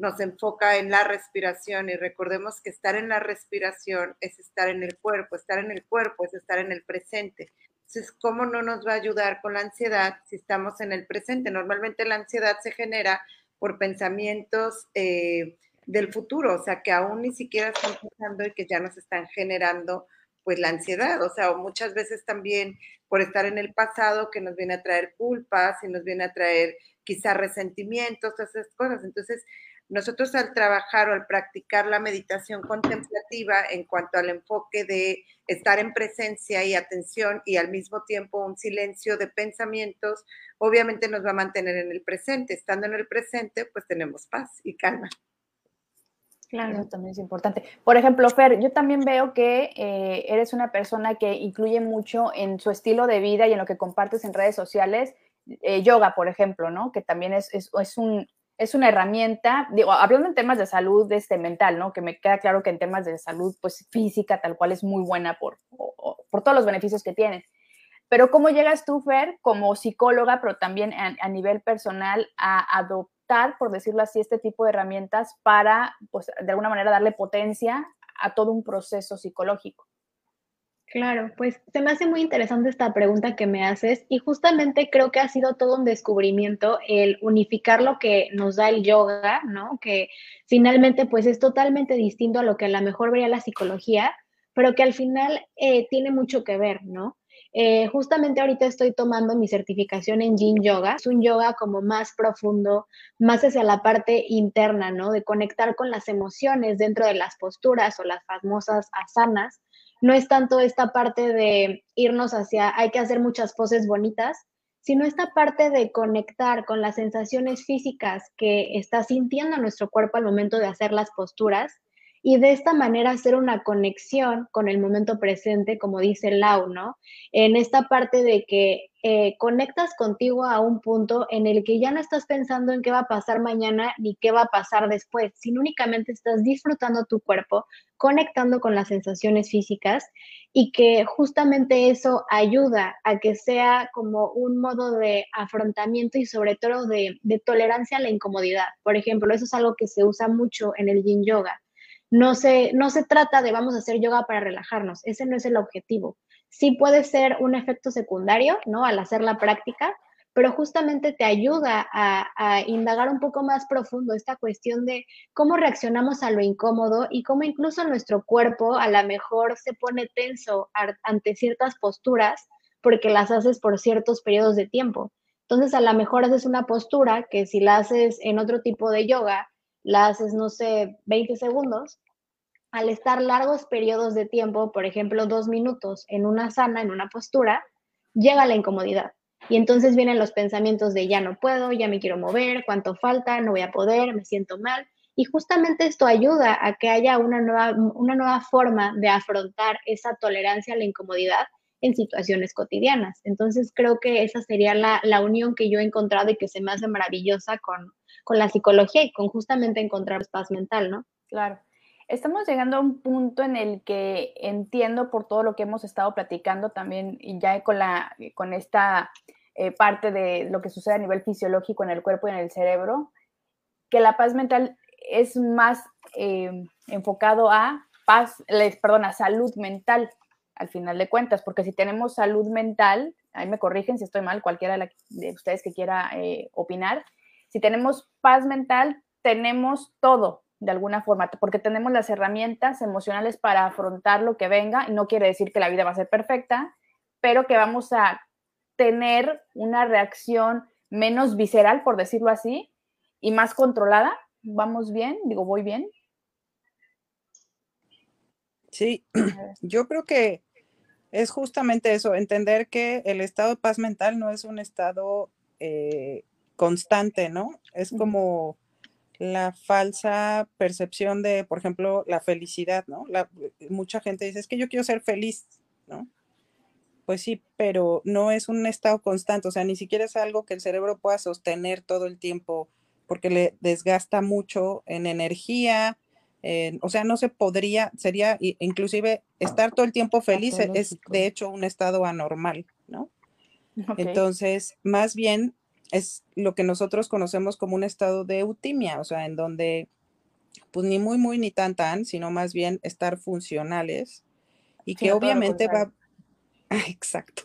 Speaker 5: nos enfoca en la respiración y recordemos que estar en la respiración es estar en el cuerpo, estar en el cuerpo es estar en el presente. Entonces, ¿cómo no nos va a ayudar con la ansiedad si estamos en el presente? Normalmente la ansiedad se genera por pensamientos eh, del futuro, o sea, que aún ni siquiera están pensando y que ya nos están generando pues la ansiedad, o sea, muchas veces también por estar en el pasado que nos viene a traer culpas y nos viene a traer quizás resentimientos, todas esas cosas. Entonces, nosotros al trabajar o al practicar la meditación contemplativa en cuanto al enfoque de estar en presencia y atención y al mismo tiempo un silencio de pensamientos, obviamente nos va a mantener en el presente. Estando en el presente, pues tenemos paz y calma.
Speaker 1: Claro. Eso también es importante. Por ejemplo, Fer, yo también veo que eh, eres una persona que incluye mucho en su estilo de vida y en lo que compartes en redes sociales, eh, yoga, por ejemplo, ¿no? Que también es, es, es un, es una herramienta, digo, hablando en temas de salud este, mental, ¿no? Que me queda claro que en temas de salud, pues física, tal cual, es muy buena por, por todos los beneficios que tiene. Pero ¿cómo llegas tú, Fer, como psicóloga, pero también a, nivel personal, a adoptar, por decirlo así, este tipo de herramientas para, pues, de alguna manera, darle potencia a todo un proceso psicológico?
Speaker 4: Claro, pues se me hace muy interesante esta pregunta que me haces y justamente creo que ha sido todo un descubrimiento el unificar lo que nos da el yoga, ¿no? Que finalmente pues es totalmente distinto a lo que a lo mejor vería la psicología, pero que al final eh, tiene mucho que ver, ¿no? Eh, justamente ahorita estoy tomando mi certificación en Yin Yoga. Es un yoga como más profundo, más hacia la parte interna, ¿no? De conectar con las emociones dentro de las posturas o las famosas asanas no es tanto esta parte de irnos hacia, hay que hacer muchas poses bonitas, sino esta parte de conectar con las sensaciones físicas que está sintiendo nuestro cuerpo al momento de hacer las posturas y de esta manera hacer una conexión con el momento presente, como dice Lau, ¿no? En esta parte de que eh, conectas contigo a un punto en el que ya no estás pensando en qué va a pasar mañana ni qué va a pasar después, sino únicamente estás disfrutando tu cuerpo, conectando con las sensaciones físicas y que justamente eso ayuda a que sea como un modo de afrontamiento y sobre todo de, de tolerancia a la incomodidad. Por ejemplo, eso es algo que se usa mucho en el yin yoga no se, no se trata de vamos a hacer yoga para relajarnos, ese no es el objetivo. Sí puede ser un efecto secundario, ¿no? Al hacer la práctica, pero justamente te ayuda a, a, indagar un poco más profundo esta cuestión de cómo reaccionamos a lo incómodo y cómo incluso nuestro cuerpo a lo mejor se pone tenso ante ciertas posturas porque las haces por ciertos periodos de tiempo. Entonces, a lo mejor haces una postura que si la haces en otro tipo de yoga, la haces, no sé, 20 segundos, al estar largos periodos de tiempo, por ejemplo, dos minutos en una sana, en una postura, llega la incomodidad. Y entonces vienen los pensamientos de ya no puedo, ya me quiero mover, cuánto falta, no voy a poder, me siento mal. Y justamente esto ayuda a que haya una nueva, una nueva forma de afrontar esa tolerancia a la incomodidad en situaciones cotidianas. Entonces creo que esa sería la, la unión que yo he encontrado y que se me hace maravillosa con, con la psicología y con justamente encontrar paz mental, ¿no?
Speaker 1: Claro. Estamos llegando a un punto en el que entiendo por todo lo que hemos estado platicando también y ya con, la, con esta eh, parte de lo que sucede a nivel fisiológico en el cuerpo y en el cerebro, que la paz mental es más eh, enfocado a paz, les, perdón, a salud mental, al final de cuentas, porque si tenemos salud mental, ahí me corrigen si estoy mal, cualquiera de ustedes que quiera eh, opinar, si tenemos paz mental, tenemos todo de alguna forma, porque tenemos las herramientas emocionales para afrontar lo que venga. No quiere decir que la vida va a ser perfecta, pero que vamos a tener una reacción menos visceral, por decirlo así, y más controlada. ¿Vamos bien? Digo, ¿voy bien?
Speaker 2: Sí, yo creo que es justamente eso, entender que el estado de paz mental no es un estado eh, constante, ¿no? Es como la falsa percepción de, por ejemplo, la felicidad, ¿no? La, mucha gente dice, es que yo quiero ser feliz, ¿no? Pues sí, pero no es un estado constante, o sea, ni siquiera es algo que el cerebro pueda sostener todo el tiempo porque le desgasta mucho en energía, o sea, no se podría, sería inclusive estar todo el tiempo feliz es de hecho un estado anormal, ¿no? Entonces, más bien es lo que nosotros conocemos como un estado de eutimia, o sea, en donde pues ni muy, muy, ni tan, tan, sino más bien estar funcionales y que obviamente va, exacto,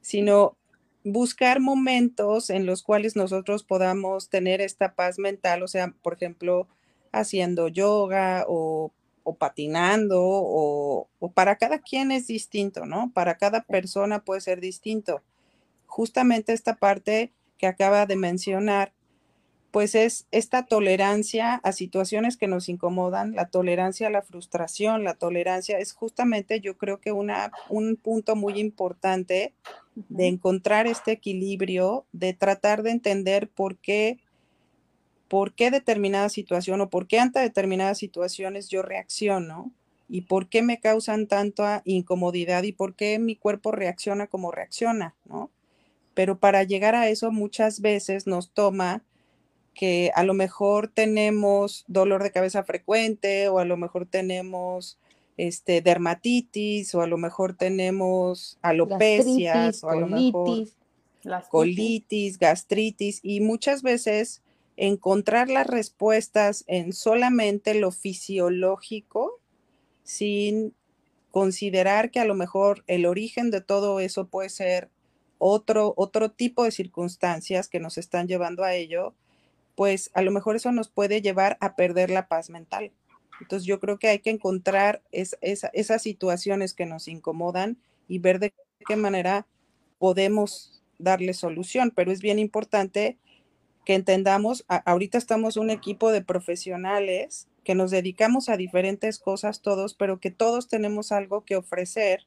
Speaker 2: sino buscar momentos en los cuales nosotros podamos tener esta paz mental, o sea, por ejemplo, haciendo yoga o, patinando o, o, para cada quien es distinto, ¿no? Para cada persona puede ser distinto. Justamente esta parte que acaba de mencionar, pues es esta tolerancia a situaciones que nos incomodan, la tolerancia a la frustración, la tolerancia es justamente yo creo que una, un punto muy importante de encontrar este equilibrio, de tratar de entender por qué, por qué determinada situación o por qué ante determinadas situaciones yo reacciono y por qué me causan tanta incomodidad y por qué mi cuerpo reacciona como reacciona, ¿no? Pero para llegar a eso muchas veces nos toma que a lo mejor tenemos dolor de cabeza frecuente o a lo mejor tenemos este, dermatitis o a lo mejor tenemos alopecias o a lo mejor colitis, gastritis y muchas veces encontrar las respuestas en solamente lo fisiológico sin considerar que a lo mejor el origen de todo eso puede ser otro, otro tipo de circunstancias que nos están llevando a ello, pues a lo mejor eso nos puede llevar a perder la paz mental. Entonces yo creo que hay que encontrar esas situaciones que nos incomodan y ver de qué manera podemos darle solución, pero es bien importante que entendamos, ahorita estamos un equipo de profesionales que nos dedicamos a diferentes cosas todos, pero que todos tenemos algo que ofrecer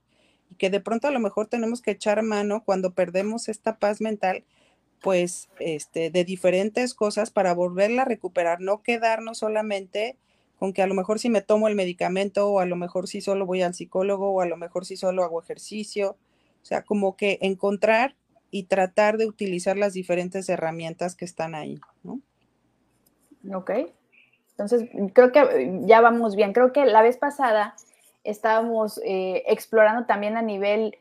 Speaker 2: y que de pronto a lo mejor tenemos que echar mano cuando perdemos esta paz mental pues, este, de diferentes cosas para volverla a recuperar, no quedarnos solamente con que a lo mejor si me tomo el medicamento o a lo mejor si solo voy al psicólogo o a lo mejor si solo hago ejercicio, o sea, como que encontrar y tratar de utilizar las diferentes herramientas que están ahí, ¿no?
Speaker 1: Ok. Entonces, creo que ya vamos bien. Creo que la vez pasada estábamos eh, explorando también a nivel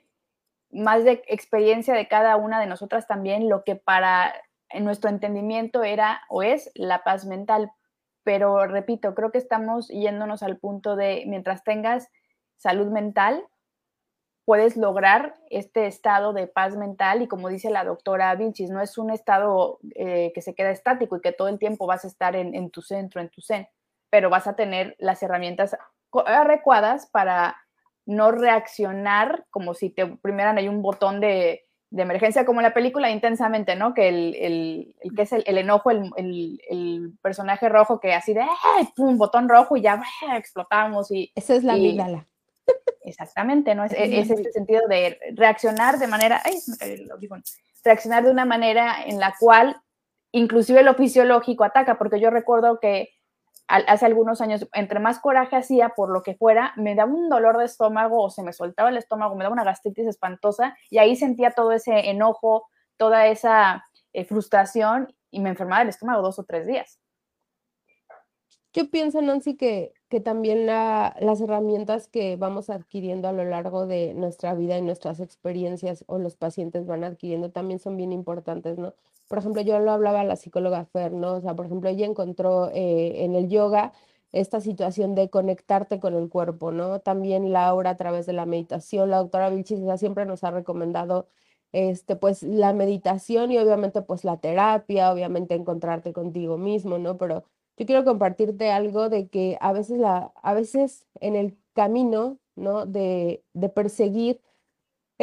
Speaker 1: más de experiencia de cada una de nosotras también lo que para nuestro entendimiento era o es la paz mental. Pero repito, creo que estamos yéndonos al punto de mientras tengas salud mental, puedes lograr este estado de paz mental y como dice la doctora Vilchis, no es un estado eh, que se queda estático y que todo el tiempo vas a estar en, en tu centro, en tu zen, pero vas a tener las herramientas adecuadas para no reaccionar como si te oprimieran ahí un botón de, emergencia, como en la película intensamente, ¿no? Que el, que es el, enojo, el, personaje rojo que así de, ¡pum! botón rojo y ya explotamos. Y,
Speaker 3: Esa es la
Speaker 1: y, Exactamente, ¿no? Es, es, este sentido de reaccionar de manera, ay, me reaccionar de una manera en la cual inclusive lo fisiológico ataca, porque yo recuerdo que hace algunos años, entre más coraje hacía por lo que fuera, me daba un dolor de estómago o se me soltaba el estómago, me daba una gastritis espantosa y ahí sentía todo ese enojo, toda esa eh, frustración y me enfermaba el estómago dos o tres días.
Speaker 3: Yo pienso, Nancy, que, que también las herramientas que vamos adquiriendo a lo largo de nuestra vida y nuestras experiencias o los pacientes van adquiriendo también son bien importantes, ¿no? Por ejemplo, yo lo hablaba la psicóloga Fer, ¿no? O sea, por ejemplo, ella encontró eh, en el yoga esta situación de conectarte con el cuerpo, ¿no? También Laura a través de la meditación, la doctora Vilchis siempre nos ha recomendado este, pues la meditación y obviamente pues la terapia, obviamente encontrarte contigo mismo, ¿no? Pero yo quiero compartirte algo de que a veces, la, a veces en el camino, ¿no? De perseguir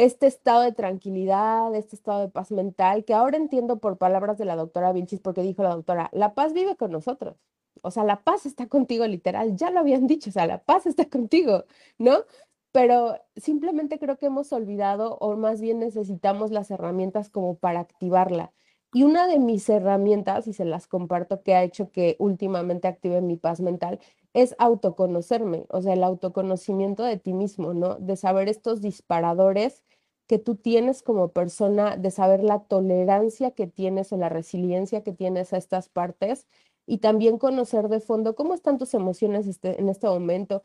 Speaker 3: este estado de tranquilidad, este estado de paz mental, que ahora entiendo por palabras de la doctora Vilchis, porque dijo la doctora, la paz vive con nosotros. O sea, la paz está contigo, literal, ya lo habían dicho, o sea, la paz está contigo, ¿no? Pero simplemente creo que hemos olvidado o más bien necesitamos las herramientas como para activarla. Y una de mis herramientas, y se las comparto, que ha hecho que últimamente active mi paz mental, es autoconocerme, o sea, el autoconocimiento de ti mismo, ¿no? De saber estos disparadores que tú tienes como persona, de saber la tolerancia que tienes o la resiliencia que tienes a estas partes y también conocer de fondo cómo están tus emociones este, en este momento,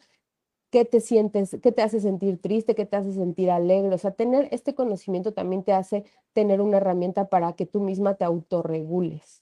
Speaker 3: qué te sientes, qué te hace sentir triste, qué te hace sentir alegre. O sea, tener este conocimiento también te hace tener una herramienta para que tú misma te autorregules.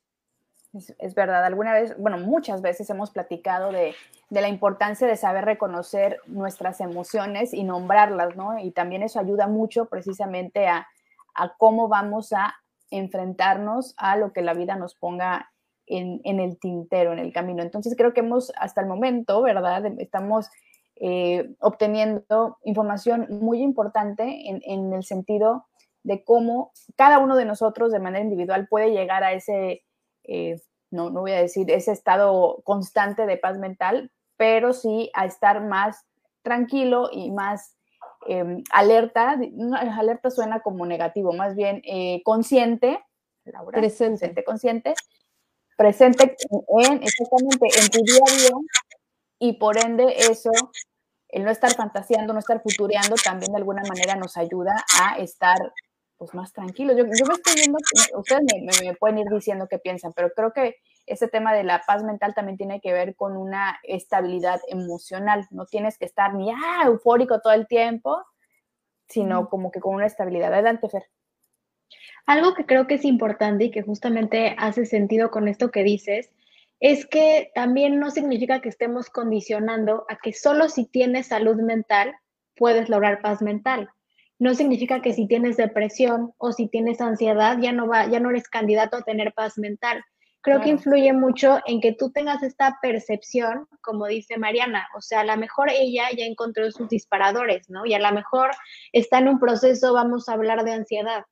Speaker 1: Es, verdad, alguna vez, bueno, muchas veces hemos platicado de, la importancia de saber reconocer nuestras emociones y nombrarlas, ¿no? Y también eso ayuda mucho precisamente a, a cómo vamos a enfrentarnos a lo que la vida nos ponga en, el tintero, en el camino. Entonces creo que hemos, hasta el momento, ¿verdad? Estamos eh, obteniendo información muy importante en, el sentido de cómo cada uno de nosotros de manera individual puede llegar a ese, eh, no, no voy a decir ese estado constante de paz mental, pero sí a estar más tranquilo y más em, alerta, alerta suena como negativo, más bien eh, consciente, presente, consciente presente en, exactamente en tu día a día y por ende eso, el no estar fantaseando, no estar futureando, también de alguna manera nos ayuda a estar pues más tranquilos. Yo, yo me estoy viendo, ustedes me, pueden ir diciendo qué piensan, pero creo que ese tema de la paz mental también tiene que ver con una estabilidad emocional. No tienes que estar ni ah, eufórico todo el tiempo, sino como que con una estabilidad. Adelante, Fer.
Speaker 4: Algo que creo que es importante y que justamente hace sentido con esto que dices, es que también no significa que estemos condicionando a que solo si tienes salud mental puedes lograr paz mental. No significa que si tienes depresión o si tienes ansiedad ya no va, ya no eres candidato a tener paz mental. Creo que influye mucho en que tú tengas esta percepción, como dice Mariana, o sea, a lo mejor ella ya encontró sus disparadores, ¿no? Y a lo mejor está en un proceso, vamos a hablar de ansiedad,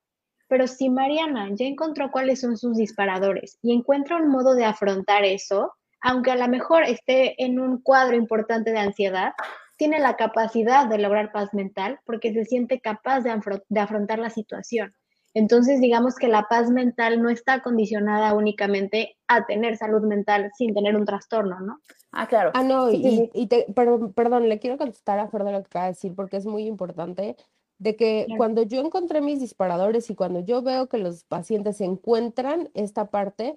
Speaker 4: pero si Mariana ya encontró cuáles son sus disparadores y encuentra un modo de afrontar eso, aunque a lo mejor esté en un cuadro importante de ansiedad, tiene la capacidad de lograr paz mental porque se siente capaz de, afrontar la situación. Entonces, digamos que la paz mental no está condicionada únicamente a tener salud mental sin tener un trastorno, ¿no?
Speaker 3: Ah, claro. Ah, no, y, perdón, perdón, le quiero contestar a Fer de lo que acaba de decir porque es muy importante de que cuando yo encontré mis disparadores y cuando yo veo que los pacientes encuentran esta parte,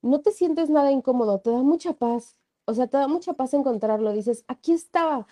Speaker 3: no te sientes nada incómodo, te da mucha paz. O sea, te da mucha paz encontrarlo. Dices, aquí estaba.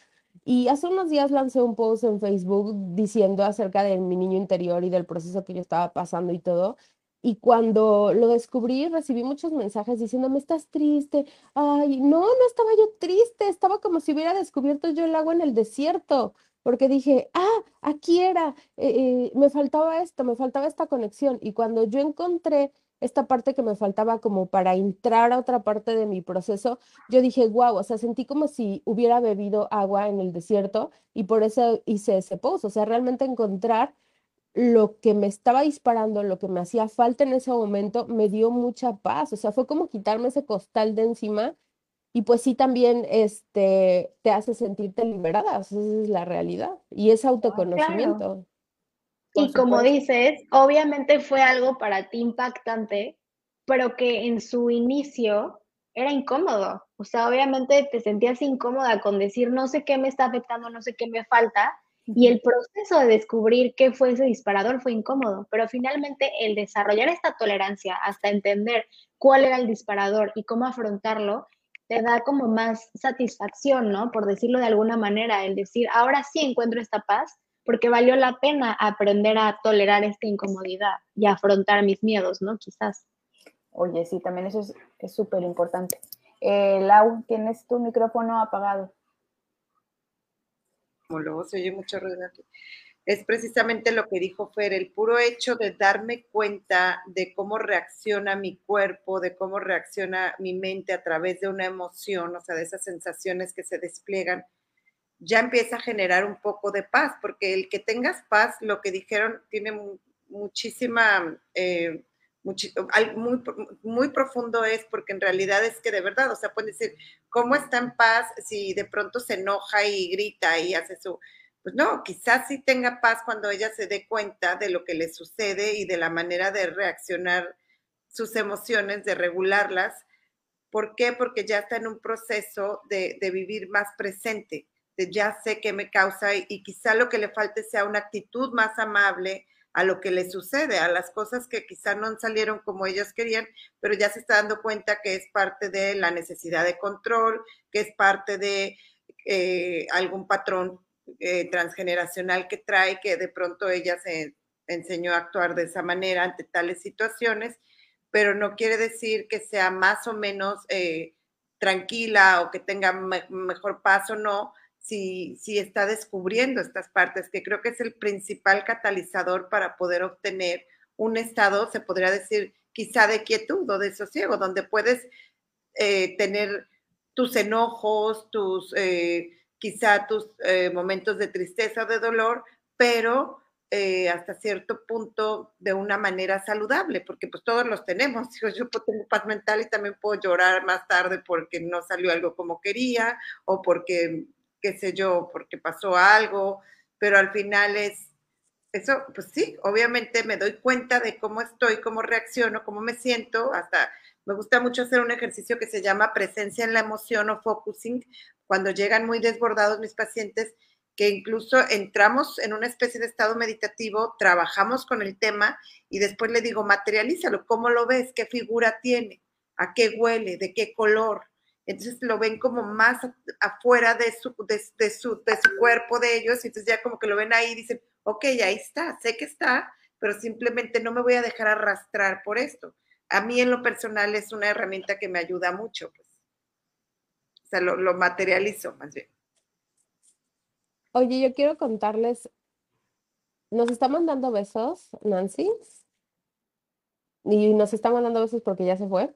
Speaker 3: Y hace unos días lancé un post en Facebook diciendo acerca de mi niño interior y del proceso que yo estaba pasando y todo. Y cuando lo descubrí, recibí muchos mensajes diciéndome, estás triste. Ay, no, no estaba yo triste, estaba como si hubiera descubierto yo el agua en el desierto porque dije, ah, aquí era, eh, eh, me faltaba esto, me faltaba esta conexión. Y cuando yo encontré esta parte que me faltaba como para entrar a otra parte de mi proceso, yo dije, wow, o sea, sentí como si hubiera bebido agua en el desierto y por eso hice ese post, o sea, realmente encontrar lo que me estaba disparando, lo que me hacía falta en ese momento, me dio mucha paz, o sea, fue como quitarme ese costal de encima y pues sí también este, te hace sentirte liberada, esa es la realidad, y es ah, autoconocimiento.
Speaker 4: Y como dices, obviamente fue algo para ti impactante, pero que en su inicio era incómodo. O sea, obviamente te sentías incómoda con decir, no sé qué me está afectando, no sé qué me falta. Y el proceso de descubrir qué fue ese disparador fue incómodo, pero finalmente el desarrollar esta tolerancia hasta entender cuál era el disparador y cómo afrontarlo, te da como más satisfacción, ¿no? Por decirlo de alguna manera, el decir, ahora sí encuentro esta paz porque valió la pena aprender a tolerar esta incomodidad y afrontar mis miedos, ¿no? Quizás.
Speaker 1: Oye, sí, también eso es súper importante. Eh, Lau, tienes tu micrófono apagado.
Speaker 5: Como luego se oye mucho ruido aquí es precisamente lo que dijo Fer, el puro hecho de darme cuenta de cómo reacciona mi cuerpo, de cómo reacciona mi mente a través de una emoción, o sea, de esas sensaciones que se despliegan, ya empieza a generar un poco de paz, porque el que tengas paz, lo que dijeron, tiene muchísima, eh, muy, muy profundo es, porque en realidad es que de verdad, o sea, pueden decir, ¿cómo está en paz si de pronto se enoja y grita y hace su pues no, quizás sí tenga paz cuando ella se dé cuenta de lo que le sucede y de la manera de reaccionar sus emociones, de regularlas. ¿Por qué? Porque ya está en un proceso de, vivir más presente, de ya sé qué me causa y, quizá lo que le falte sea una actitud más amable a lo que le sucede, a las cosas que quizá no salieron como ellos querían, pero ya se está dando cuenta que es parte de la necesidad de control, que es parte de eh, algún patrón eh, transgeneracional que trae, que de pronto ella se enseñó a actuar de esa manera ante tales situaciones, pero no quiere decir que sea más o menos eh, tranquila o que tenga mejor paso, no, si, si está descubriendo estas partes, que creo que es el principal catalizador para poder obtener un estado, se podría decir, quizá de quietud o de sosiego, donde puedes eh, tener tus enojos, tus, quizá tus eh, momentos de tristeza, de dolor, pero hasta cierto punto de una manera saludable, porque pues todos los tenemos. Yo, yo tengo paz mental y también puedo llorar más tarde porque no salió algo como quería o porque, qué sé yo, porque pasó algo, pero al final es eso, pues sí, obviamente me doy cuenta de cómo estoy, cómo reacciono, cómo me siento, hasta me gusta mucho hacer un ejercicio que se llama presencia en la emoción o focusing, cuando llegan muy desbordados mis pacientes, que incluso entramos en una especie de estado meditativo, trabajamos con el tema y después le digo, materialízalo, ¿cómo lo ves? ¿Qué figura tiene? ¿A qué huele? ¿De qué color? Entonces lo ven como más afuera de su, de, su, de su cuerpo de ellos, y entonces ya como que lo ven ahí y dicen, ok, ahí está, sé que está, pero simplemente no me voy a dejar arrastrar por esto. A mí en lo personal es una herramienta que me ayuda mucho, pues. Sea, lo, lo materializo más bien.
Speaker 3: Oye, yo quiero contarles, nos está mandando besos, Nancy, y nos está mandando besos porque ya se fue.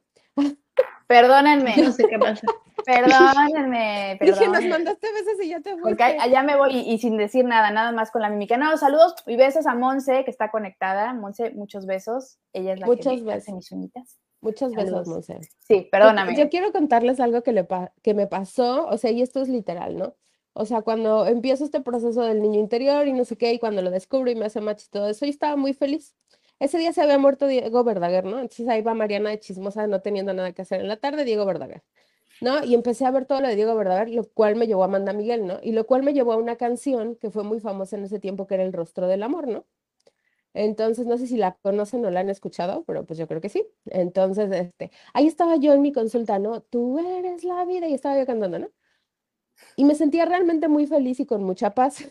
Speaker 1: Perdónenme. No sé qué pasa. Perdónenme, perdónenme.
Speaker 3: Dije, nos mandaste besos y ya te fuiste.
Speaker 1: Porque allá me voy y, sin decir nada, nada más con la mímica. No, saludos y besos a Monse, que está conectada. Monse, muchos besos. Ella es la
Speaker 3: Muchas
Speaker 1: que hace mis uñitas.
Speaker 3: Muchos besos, Monse.
Speaker 1: Sí, perdóname.
Speaker 3: Yo, quiero contarles algo que, le que me pasó, o sea, y esto es literal, ¿no? O sea, cuando empiezo este proceso del niño interior y no sé qué, y cuando lo descubro y me hace match y todo eso, yo estaba muy feliz. Ese día se había muerto Diego Verdaguer, ¿no? Entonces ahí va Mariana de chismosa, no teniendo nada que hacer en la tarde, Diego Verdaguer. ¿no? Y empecé a ver todo lo de Diego Verdaguer, lo cual me llevó a Amanda Miguel, ¿no? Y lo cual me llevó a una canción que fue muy famosa en ese tiempo, que era El Rostro del Amor, ¿no? Entonces, no sé si la conocen o la han escuchado, pero pues yo creo que sí. Entonces, este, ahí estaba yo en mi consulta, ¿no? Tú eres la vida, y estaba yo cantando, ¿no? Y me sentía realmente muy feliz y con mucha paz.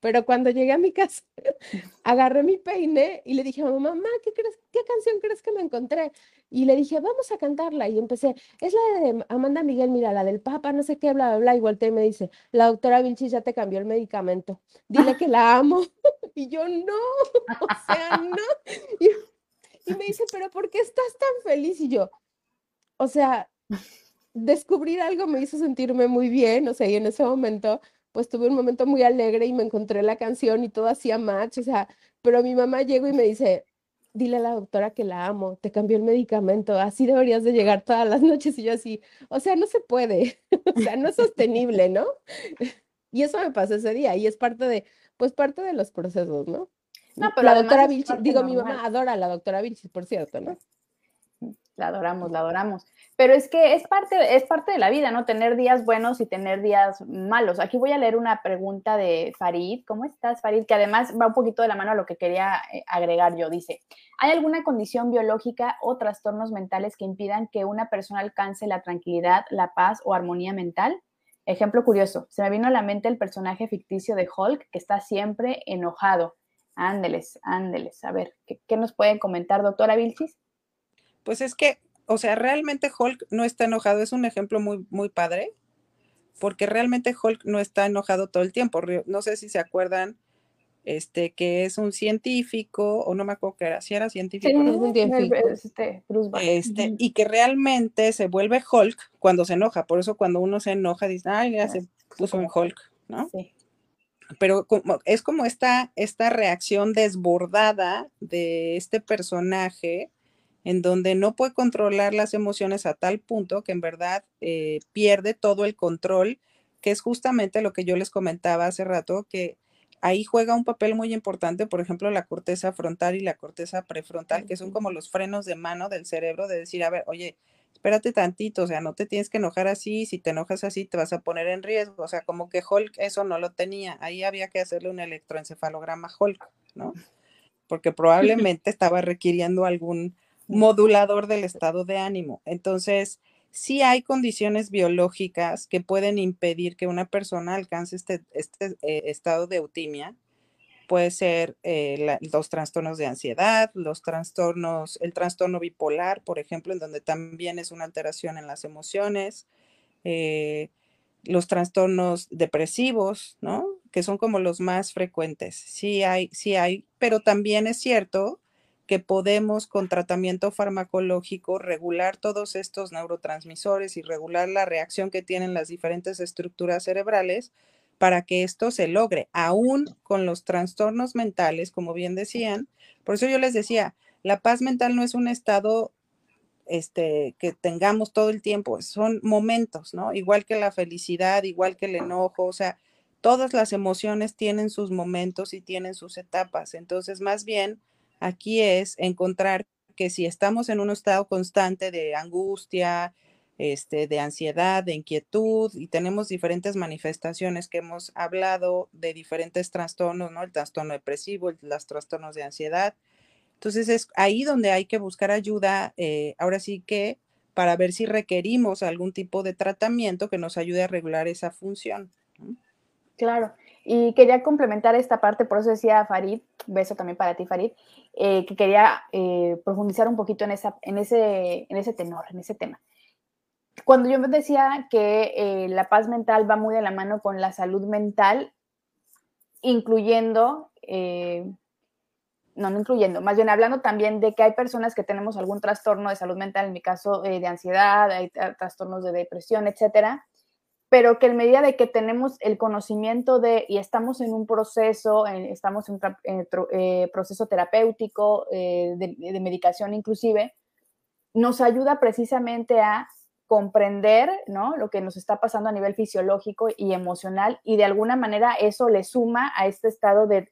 Speaker 3: Pero cuando llegué a mi casa, agarré mi peine y le dije a mamá, mamá, ¿qué, crees, ¿qué canción crees que me encontré? Y le dije, vamos a cantarla. Y empecé, es la de Amanda Miguel, mira, la del Papa, no sé qué, bla, bla, bla. Y volteé y me dice, la doctora Vinci ya te cambió el medicamento. Dile que la amo. y yo, no, o sea, no. Y, y me dice, pero ¿por qué estás tan feliz? Y yo, o sea, descubrir algo me hizo sentirme muy bien, o sea, y en ese momento pues tuve un momento muy alegre y me encontré la canción y todo hacía match, o sea, pero mi mamá llegó y me dice, dile a la doctora que la amo, te cambió el medicamento, así deberías de llegar todas las noches y yo así, o sea, no se puede, o sea, no es sostenible, ¿no? Y eso me pasó ese día y es parte de, pues parte de los procesos, ¿no? No, pero la doctora Vilchis, digo, mi mamá adora a la doctora Vilchis, por cierto, ¿no?
Speaker 1: La adoramos, la adoramos. Pero es que es parte, es parte de la vida, ¿no? Tener días buenos y tener días malos. Aquí voy a leer una pregunta de Farid. ¿Cómo estás, Farid? Que además va un poquito de la mano a lo que quería eh, agregar yo. Dice, ¿hay alguna condición biológica o trastornos mentales que impidan que una persona alcance la tranquilidad, la paz o armonía mental? Ejemplo curioso, se me vino a la mente el personaje ficticio de Hulk que está siempre enojado. Ándeles, ándeles. A ver, ¿qué, nos pueden comentar, doctora Vilchis?
Speaker 2: Pues es que, o sea, realmente Hulk no está enojado, es un ejemplo muy, muy padre, porque realmente Hulk no está enojado todo el tiempo. No sé si se acuerdan, este, que es un científico, o no me acuerdo que era, si era científico. Este, este, y que realmente se vuelve Hulk cuando se enoja. Por eso cuando uno se enoja, dice, ay, ya se puso un Hulk, ¿no? Sí. Pero como, es como esta, esta reacción desbordada de este personaje en donde no puede controlar las emociones a tal punto que en verdad eh, pierde todo el control, que es justamente lo que yo les comentaba hace rato, que ahí juega un papel muy importante, por ejemplo, la corteza frontal y la corteza prefrontal, que son como los frenos de mano del cerebro de decir, a ver, oye, espérate tantito, o sea, no te tienes que enojar así, si te enojas así te vas a poner en riesgo, o sea, como que Hulk eso no lo tenía, ahí había que hacerle un electroencefalograma Hulk, ¿no? Porque probablemente estaba requiriendo algún modulador del estado de ánimo. Entonces, sí hay condiciones biológicas que pueden impedir que una persona alcance este, este eh, estado de eutimia. Puede ser eh, los trastornos de ansiedad, los trastornos, el trastorno bipolar, por ejemplo, en donde también es una alteración en las emociones, eh, los trastornos depresivos, ¿no? Que son como los más frecuentes. Sí hay, sí hay, pero también es cierto que podemos con tratamiento farmacológico regular todos estos neurotransmisores y regular la reacción que tienen las diferentes estructuras cerebrales para que esto se logre, aún con los trastornos mentales, como bien decían. Por eso yo les decía, la paz mental no es un estado este, que tengamos todo el tiempo, son momentos, ¿no? Igual que la felicidad, igual que el enojo, o sea, todas las emociones tienen sus momentos y tienen sus etapas. Entonces, más bien, Aquí es encontrar que si estamos en un estado constante de angustia, este, de ansiedad, de inquietud y tenemos diferentes manifestaciones que hemos hablado de diferentes trastornos, ¿no? El trastorno depresivo, los trastornos de ansiedad. Entonces es ahí donde hay que buscar ayuda, eh, ahora sí que para ver si requerimos algún tipo de tratamiento que nos ayude a regular esa función.
Speaker 1: Claro, y quería complementar esta parte, por eso decía Farid, beso también para ti Farid, eh, que quería eh, profundizar un poquito en, esa, en, ese, en ese tenor, en ese tema. Cuando yo decía que eh, la paz mental va muy de la mano con la salud mental, incluyendo, no, no incluyendo, más bien hablando también de que hay personas que tenemos algún trastorno de salud mental, en mi caso de ansiedad, hay trastornos de depresión, etcétera, pero que en medida de que tenemos el conocimiento de y estamos en un proceso, estamos en un eh, proceso terapéutico, eh, de, medicación inclusive, nos ayuda precisamente a comprender ¿no? lo que nos está pasando a nivel fisiológico y emocional y de alguna manera eso le suma a este estado de,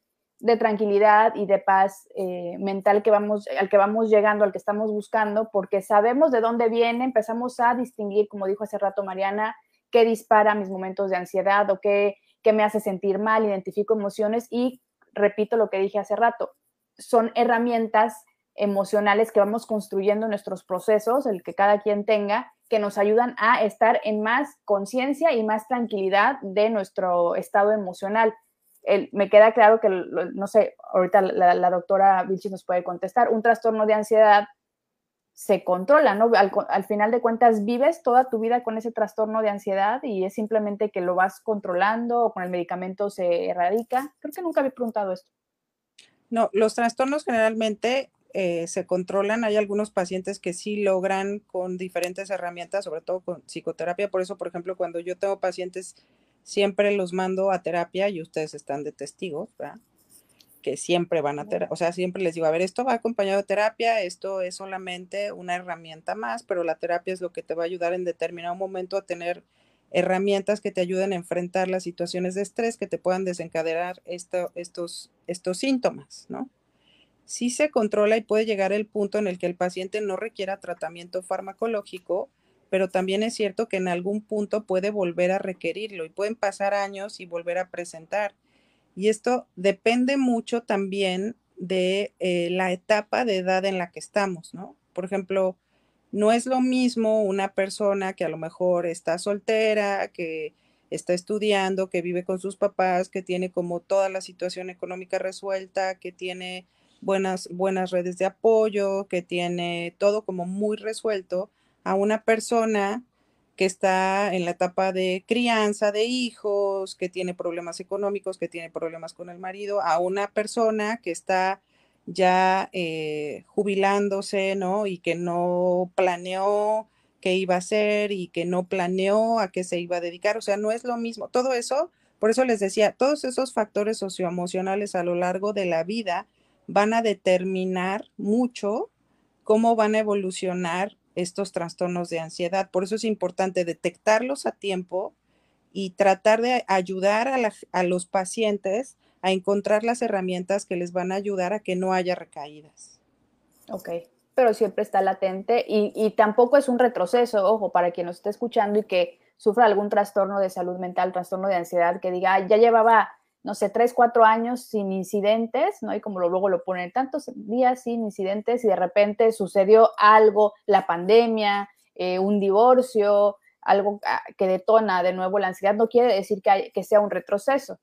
Speaker 1: tranquilidad y de paz eh, mental que vamos, al que vamos llegando, al que estamos buscando, porque sabemos de dónde viene, empezamos a distinguir, como dijo hace rato Mariana, qué dispara mis momentos de ansiedad o qué, me hace sentir mal, identifico emociones y repito lo que dije hace rato, son herramientas emocionales que vamos construyendo en nuestros procesos, el que cada quien tenga, que nos ayudan a estar en más conciencia y más tranquilidad de nuestro estado emocional. me queda claro que, no sé, ahorita la, la doctora Vilchis nos puede contestar, un trastorno de ansiedad se controla, ¿no? Al, final de cuentas vives toda tu vida con ese trastorno de ansiedad y es simplemente que lo vas controlando o con el medicamento se erradica. Creo que nunca había preguntado esto.
Speaker 2: No, los trastornos generalmente eh, se controlan. Hay algunos pacientes que sí logran con diferentes herramientas, sobre todo con psicoterapia. Por eso, por ejemplo, cuando yo tengo pacientes, siempre los mando a terapia y ustedes están de testigos, ¿verdad? Que siempre van a terapia, o sea, siempre les digo, a ver, esto va acompañado de terapia, esto es solamente una herramienta más, pero la terapia es lo que te va a ayudar en determinado momento a tener herramientas que te ayuden a enfrentar las situaciones de estrés que te puedan desencadenar esto, estos, estos síntomas, ¿no? Sí se controla y puede llegar el punto en el que el paciente no requiera tratamiento farmacológico, pero también es cierto que en algún punto puede volver a requerirlo y pueden pasar años y volver a presentar. Y esto depende mucho también de eh, la etapa de edad en la que estamos, ¿no? Por ejemplo, no es lo mismo una persona que a lo mejor está soltera, que está estudiando, que vive con sus papás, que tiene como toda la situación económica resuelta, que tiene buenas, buenas redes de apoyo, que tiene todo como muy resuelto, a una persona que está en la etapa de crianza de hijos, que tiene problemas económicos, que tiene problemas con el marido, a una persona que está ya eh, jubilándose, ¿no? Y que no planeó qué iba a hacer y que no planeó a qué se iba a dedicar. O sea, no es lo mismo. Todo eso, por eso les decía, todos esos factores socioemocionales a lo largo de la vida van a determinar mucho cómo van a evolucionar estos trastornos de ansiedad. Por eso es importante detectarlos a tiempo y tratar de ayudar a, los pacientes a encontrar las herramientas que les van a ayudar a que no haya recaídas.
Speaker 1: Ok, pero siempre está latente y, y tampoco es un retroceso, ojo, para quien nos esté escuchando y que sufra algún trastorno de salud mental, trastorno de ansiedad, que diga, ya llevaba no sé, tres, cuatro años sin incidentes, ¿no? Y como luego lo ponen, tantos días sin incidentes y de repente sucedió algo, la pandemia, eh, un divorcio, algo ah, que detona de nuevo la ansiedad, no quiere decir que, que sea un retroceso.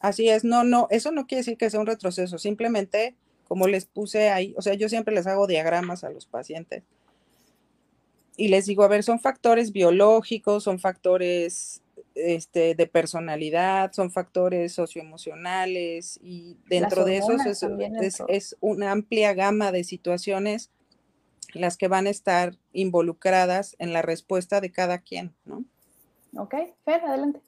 Speaker 2: Así es, no, no, eso no quiere decir que sea un retroceso, simplemente como les puse ahí, o sea, yo siempre les hago diagramas a los pacientes y les digo, a ver, son factores biológicos, son factores este, de personalidad, son factores socioemocionales y dentro de esos es, una amplia gama de situaciones las que van a estar involucradas en la respuesta de cada quien, ¿no?
Speaker 1: Ok, Fer, adelante.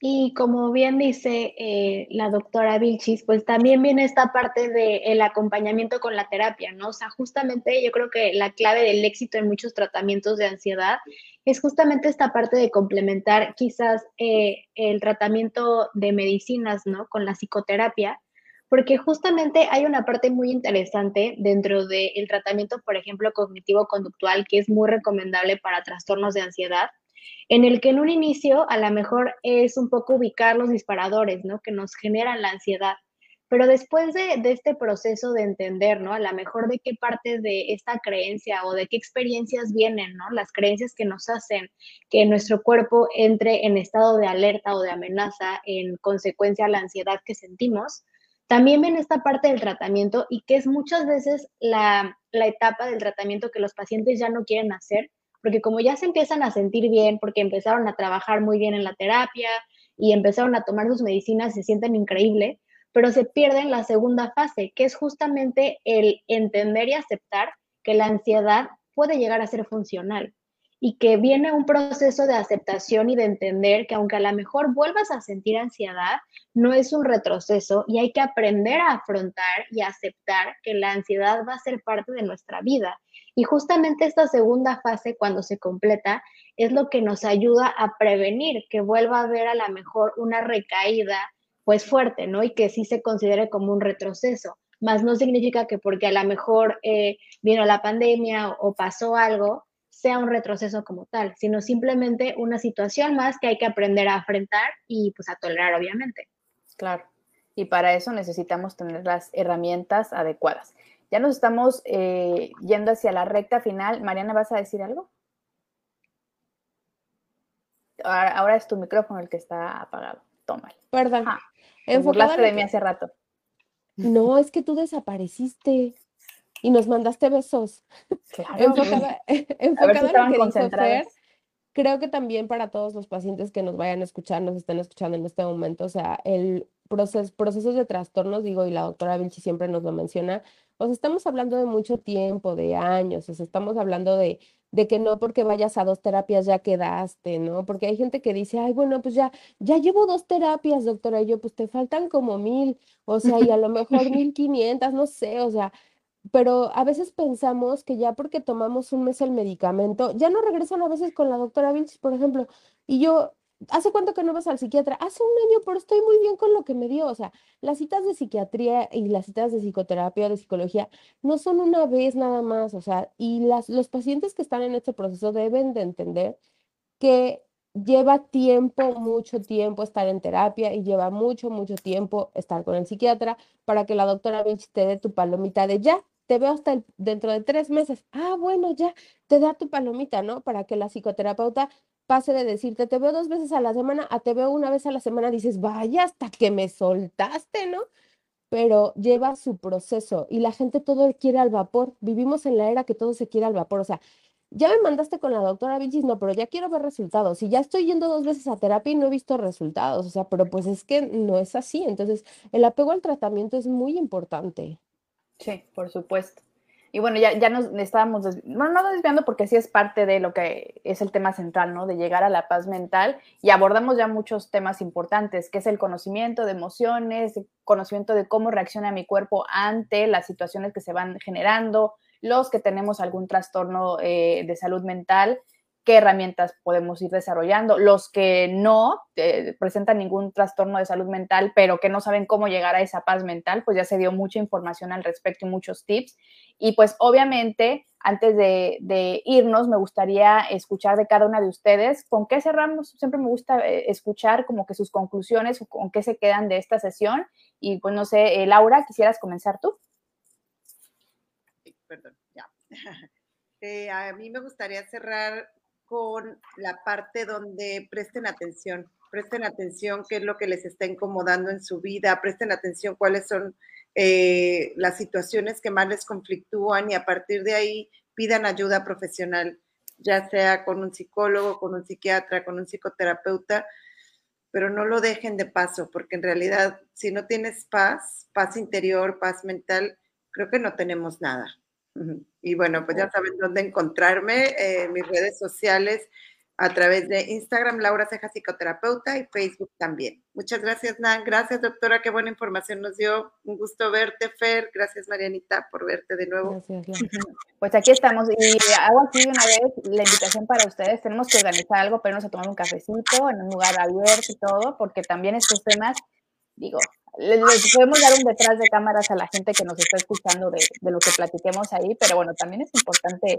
Speaker 4: Y como bien dice eh, la doctora Vilchis, pues también viene esta parte del acompañamiento con la terapia, ¿no? O sea, justamente yo creo que la clave del éxito en muchos tratamientos de ansiedad es justamente esta parte de complementar quizás eh, el tratamiento de medicinas, ¿no? Con la psicoterapia, porque justamente hay una parte muy interesante dentro del tratamiento, por ejemplo, cognitivo-conductual, que es muy recomendable para trastornos de ansiedad en el que en un inicio a lo mejor es un poco ubicar los disparadores, ¿no? Que nos generan la ansiedad. Pero después de, este proceso de entender, ¿no? A lo mejor de qué parte de esta creencia o de qué experiencias vienen, ¿no? Las creencias que nos hacen que nuestro cuerpo entre en estado de alerta o de amenaza en consecuencia a la ansiedad que sentimos. También ven esta parte del tratamiento y que es muchas veces la, la etapa del tratamiento que los pacientes ya no quieren hacer porque como ya se empiezan a sentir bien, porque empezaron a trabajar muy bien en la terapia y empezaron a tomar sus medicinas, se sienten increíble, pero se pierden la segunda fase, que es justamente el entender y aceptar que la ansiedad puede llegar a ser funcional y que viene un proceso de aceptación y de entender que aunque a lo mejor vuelvas a sentir ansiedad, no es un retroceso y hay que aprender a afrontar y aceptar que la ansiedad va a ser parte de nuestra vida. Y justamente esta segunda fase, cuando se completa, es lo que nos ayuda a prevenir que vuelva a haber a lo mejor una recaída pues fuerte, ¿no? Y que sí se considere como un retroceso. Más no significa que porque a lo mejor eh, vino la pandemia o pasó algo, sea un retroceso como tal, sino simplemente una situación más que hay que aprender a enfrentar y pues a tolerar, obviamente.
Speaker 1: Claro. Y para eso necesitamos tener las herramientas adecuadas. Ya nos estamos eh, yendo hacia la recta final. Mariana, ¿vas a decir algo? Ahora, es tu micrófono el que está apagado. Tómalo.
Speaker 3: Perdón. Ah,
Speaker 1: burlaste de mí hace rato.
Speaker 3: No, es que tú desapareciste y nos mandaste besos. Claro. enfocada, en lo que Fer, creo que también para todos los pacientes que nos vayan a escuchar, nos estén escuchando en este momento, o sea, el proceso, procesos de trastornos, digo, y la doctora Vinci siempre nos lo menciona, o sea, estamos hablando de mucho tiempo, de años, o sea, estamos hablando de, de que no porque vayas a dos terapias ya quedaste, ¿no? Porque hay gente que dice, ay, bueno, pues ya, ya llevo dos terapias, doctora, y yo, pues te faltan como mil, o sea, y a lo mejor mil quinientas, no sé, o sea, pero a veces pensamos que ya porque tomamos un mes el medicamento, ya no regresan a veces con la doctora Vilchis, por ejemplo, y yo, ¿hace cuánto que no vas al psiquiatra? Hace un año, pero estoy muy bien con lo que me dio. O sea, las citas de psiquiatría y las citas de psicoterapia, de psicología, no son una vez nada más, o sea, y las, los pacientes que están en este proceso deben de entender que lleva tiempo, mucho tiempo estar en terapia y lleva mucho, mucho tiempo estar con el psiquiatra para que la doctora Vinci te dé tu palomita de ya, te veo hasta dentro de tres meses. Ah, bueno, ya, te da tu palomita, ¿no? Para que la psicoterapeuta pase de decirte, te veo dos veces a la semana, a te veo una vez a la semana, dices, vaya, hasta que me soltaste, ¿no? Pero lleva su proceso y la gente todo quiere al vapor. Vivimos en la era que todo se quiere al vapor. O sea, ya me mandaste con la doctora Vichis, no, pero ya quiero ver resultados. Y ya estoy yendo dos veces a terapia y no he visto resultados. O sea, pero pues es que no es así. Entonces, el apego al tratamiento es muy importante.
Speaker 1: Sí, por supuesto. Y bueno, ya, ya nos estábamos, bueno, no desviando porque sí es parte de lo que es el tema central, ¿no? De llegar a la paz mental y abordamos ya muchos temas importantes, que es el conocimiento de emociones, el conocimiento de cómo reacciona mi cuerpo ante las situaciones que se van generando, los que tenemos algún trastorno eh, de salud mental qué herramientas podemos ir desarrollando. Los que no eh, presentan ningún trastorno de salud mental, pero que no saben cómo llegar a esa paz mental, pues ya se dio mucha información al respecto y muchos tips. Y pues obviamente, antes de, irnos, me gustaría escuchar de cada una de ustedes con qué cerramos. Siempre me gusta eh, escuchar como que sus conclusiones, con qué se quedan de esta sesión. Y pues no sé, eh, Laura, ¿quisieras comenzar tú?
Speaker 5: perdón, ya. A mí me gustaría cerrar con la parte donde presten atención, presten atención qué es lo que les está incomodando en su vida, presten atención cuáles son eh, las situaciones que más les conflictúan y a partir de ahí pidan ayuda profesional, ya sea con un psicólogo, con un psiquiatra, con un psicoterapeuta, pero no lo dejen de paso, porque en realidad si no tienes paz, paz interior, paz mental, creo que no tenemos nada. Y bueno, pues ya saben dónde encontrarme, en mis redes sociales, a través de Instagram, Laura Ceja Psicoterapeuta y Facebook también. Muchas gracias, Nan. Gracias, doctora. Qué buena información nos dio. Un gusto verte, Fer. Gracias, Marianita, por verte de nuevo.
Speaker 1: Pues aquí estamos. Y hago aquí una vez la invitación para ustedes. Tenemos que organizar algo, pero nos a tomar un cafecito en un lugar abierto y todo, porque también estos temas, digo, les, podemos dar un detrás de cámaras a la gente que nos está escuchando de, de lo que platiquemos ahí, pero bueno, también es importante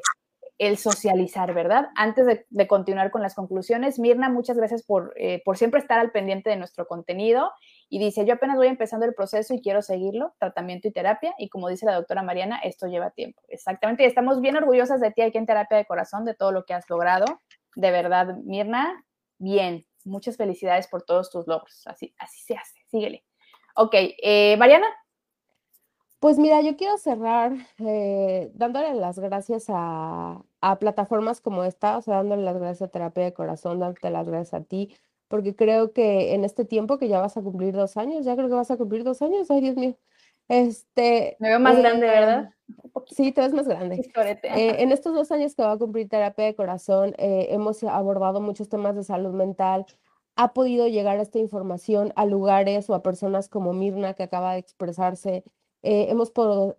Speaker 1: el socializar, ¿verdad? Antes de, continuar con las conclusiones, Mirna, muchas gracias por, eh, por, siempre estar al pendiente de nuestro contenido. Y dice, yo apenas voy empezando el proceso y quiero seguirlo, tratamiento y terapia. Y como dice la doctora Mariana, esto lleva tiempo. Exactamente. Y estamos bien orgullosas de ti aquí en Terapia de Corazón, de todo lo que has logrado. De verdad, Mirna, bien. Muchas felicidades por todos tus logros. Así, así se hace. Síguele. Ok, eh, Mariana.
Speaker 3: Pues mira, yo quiero cerrar eh, dándole las gracias a, plataformas como esta, o sea, dándole las gracias a Terapia de Corazón, dándote las gracias a ti, porque creo que en este tiempo que ya vas a cumplir dos años, ya creo que vas a cumplir dos años, ay Dios mío. Este,
Speaker 1: Me veo más grande, ¿verdad?
Speaker 3: Sí, te ves más grande. Eh, en estos dos años que va a cumplir Terapia de Corazón, eh, hemos abordado muchos temas de salud mental, ha podido llegar esta información a lugares o a personas como Mirna, que acaba de expresarse, eh, hemos,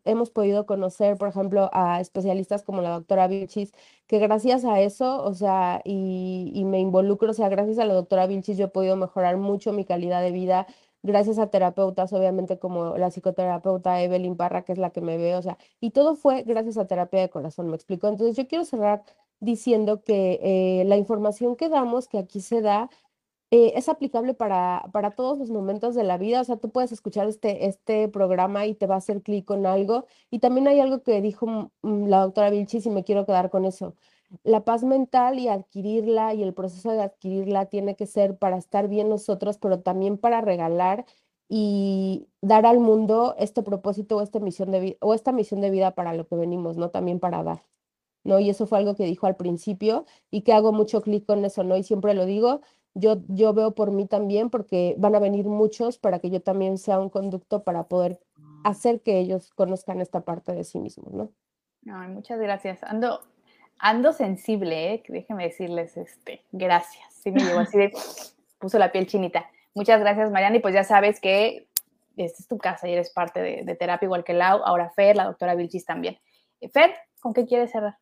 Speaker 3: hemos podido conocer, por ejemplo, a especialistas como la doctora Vilchis, que gracias a eso, o sea, y, y, me involucro, o sea, gracias a la doctora Vilchis yo he podido mejorar mucho mi calidad de vida, gracias a terapeutas, obviamente, como la psicoterapeuta Evelyn Parra, que es la que me ve, o sea, y todo fue gracias a terapia de corazón, me explico. Entonces, yo quiero cerrar diciendo que eh, la información que damos, que aquí se da, eh, es aplicable para, para todos los momentos de la vida. O sea, tú puedes escuchar este, este programa y te va a hacer clic con algo. Y también hay algo que dijo mm, la doctora Vilchis y me quiero quedar con eso. La paz mental y adquirirla y el proceso de adquirirla tiene que ser para estar bien nosotros, pero también para regalar y dar al mundo este propósito o esta misión de, o esta misión de vida para lo que venimos, ¿no? También para dar. ¿no? Y eso fue algo que dijo al principio y que hago mucho clic con eso, ¿no? Y siempre lo digo, yo, yo veo por mí también porque van a venir muchos para que yo también sea un conducto para poder hacer que ellos conozcan esta parte de sí mismos, ¿no?
Speaker 1: Ay, muchas gracias. Ando, ando sensible, ¿eh? déjenme decirles, este, gracias. Sí me llegó así de, puso la piel chinita. Muchas gracias, Mariana, y pues ya sabes que esta es tu casa y eres parte de, de terapia igual que Lau, ahora Fer, la doctora Vilchis también. Fer, ¿con qué quieres cerrar?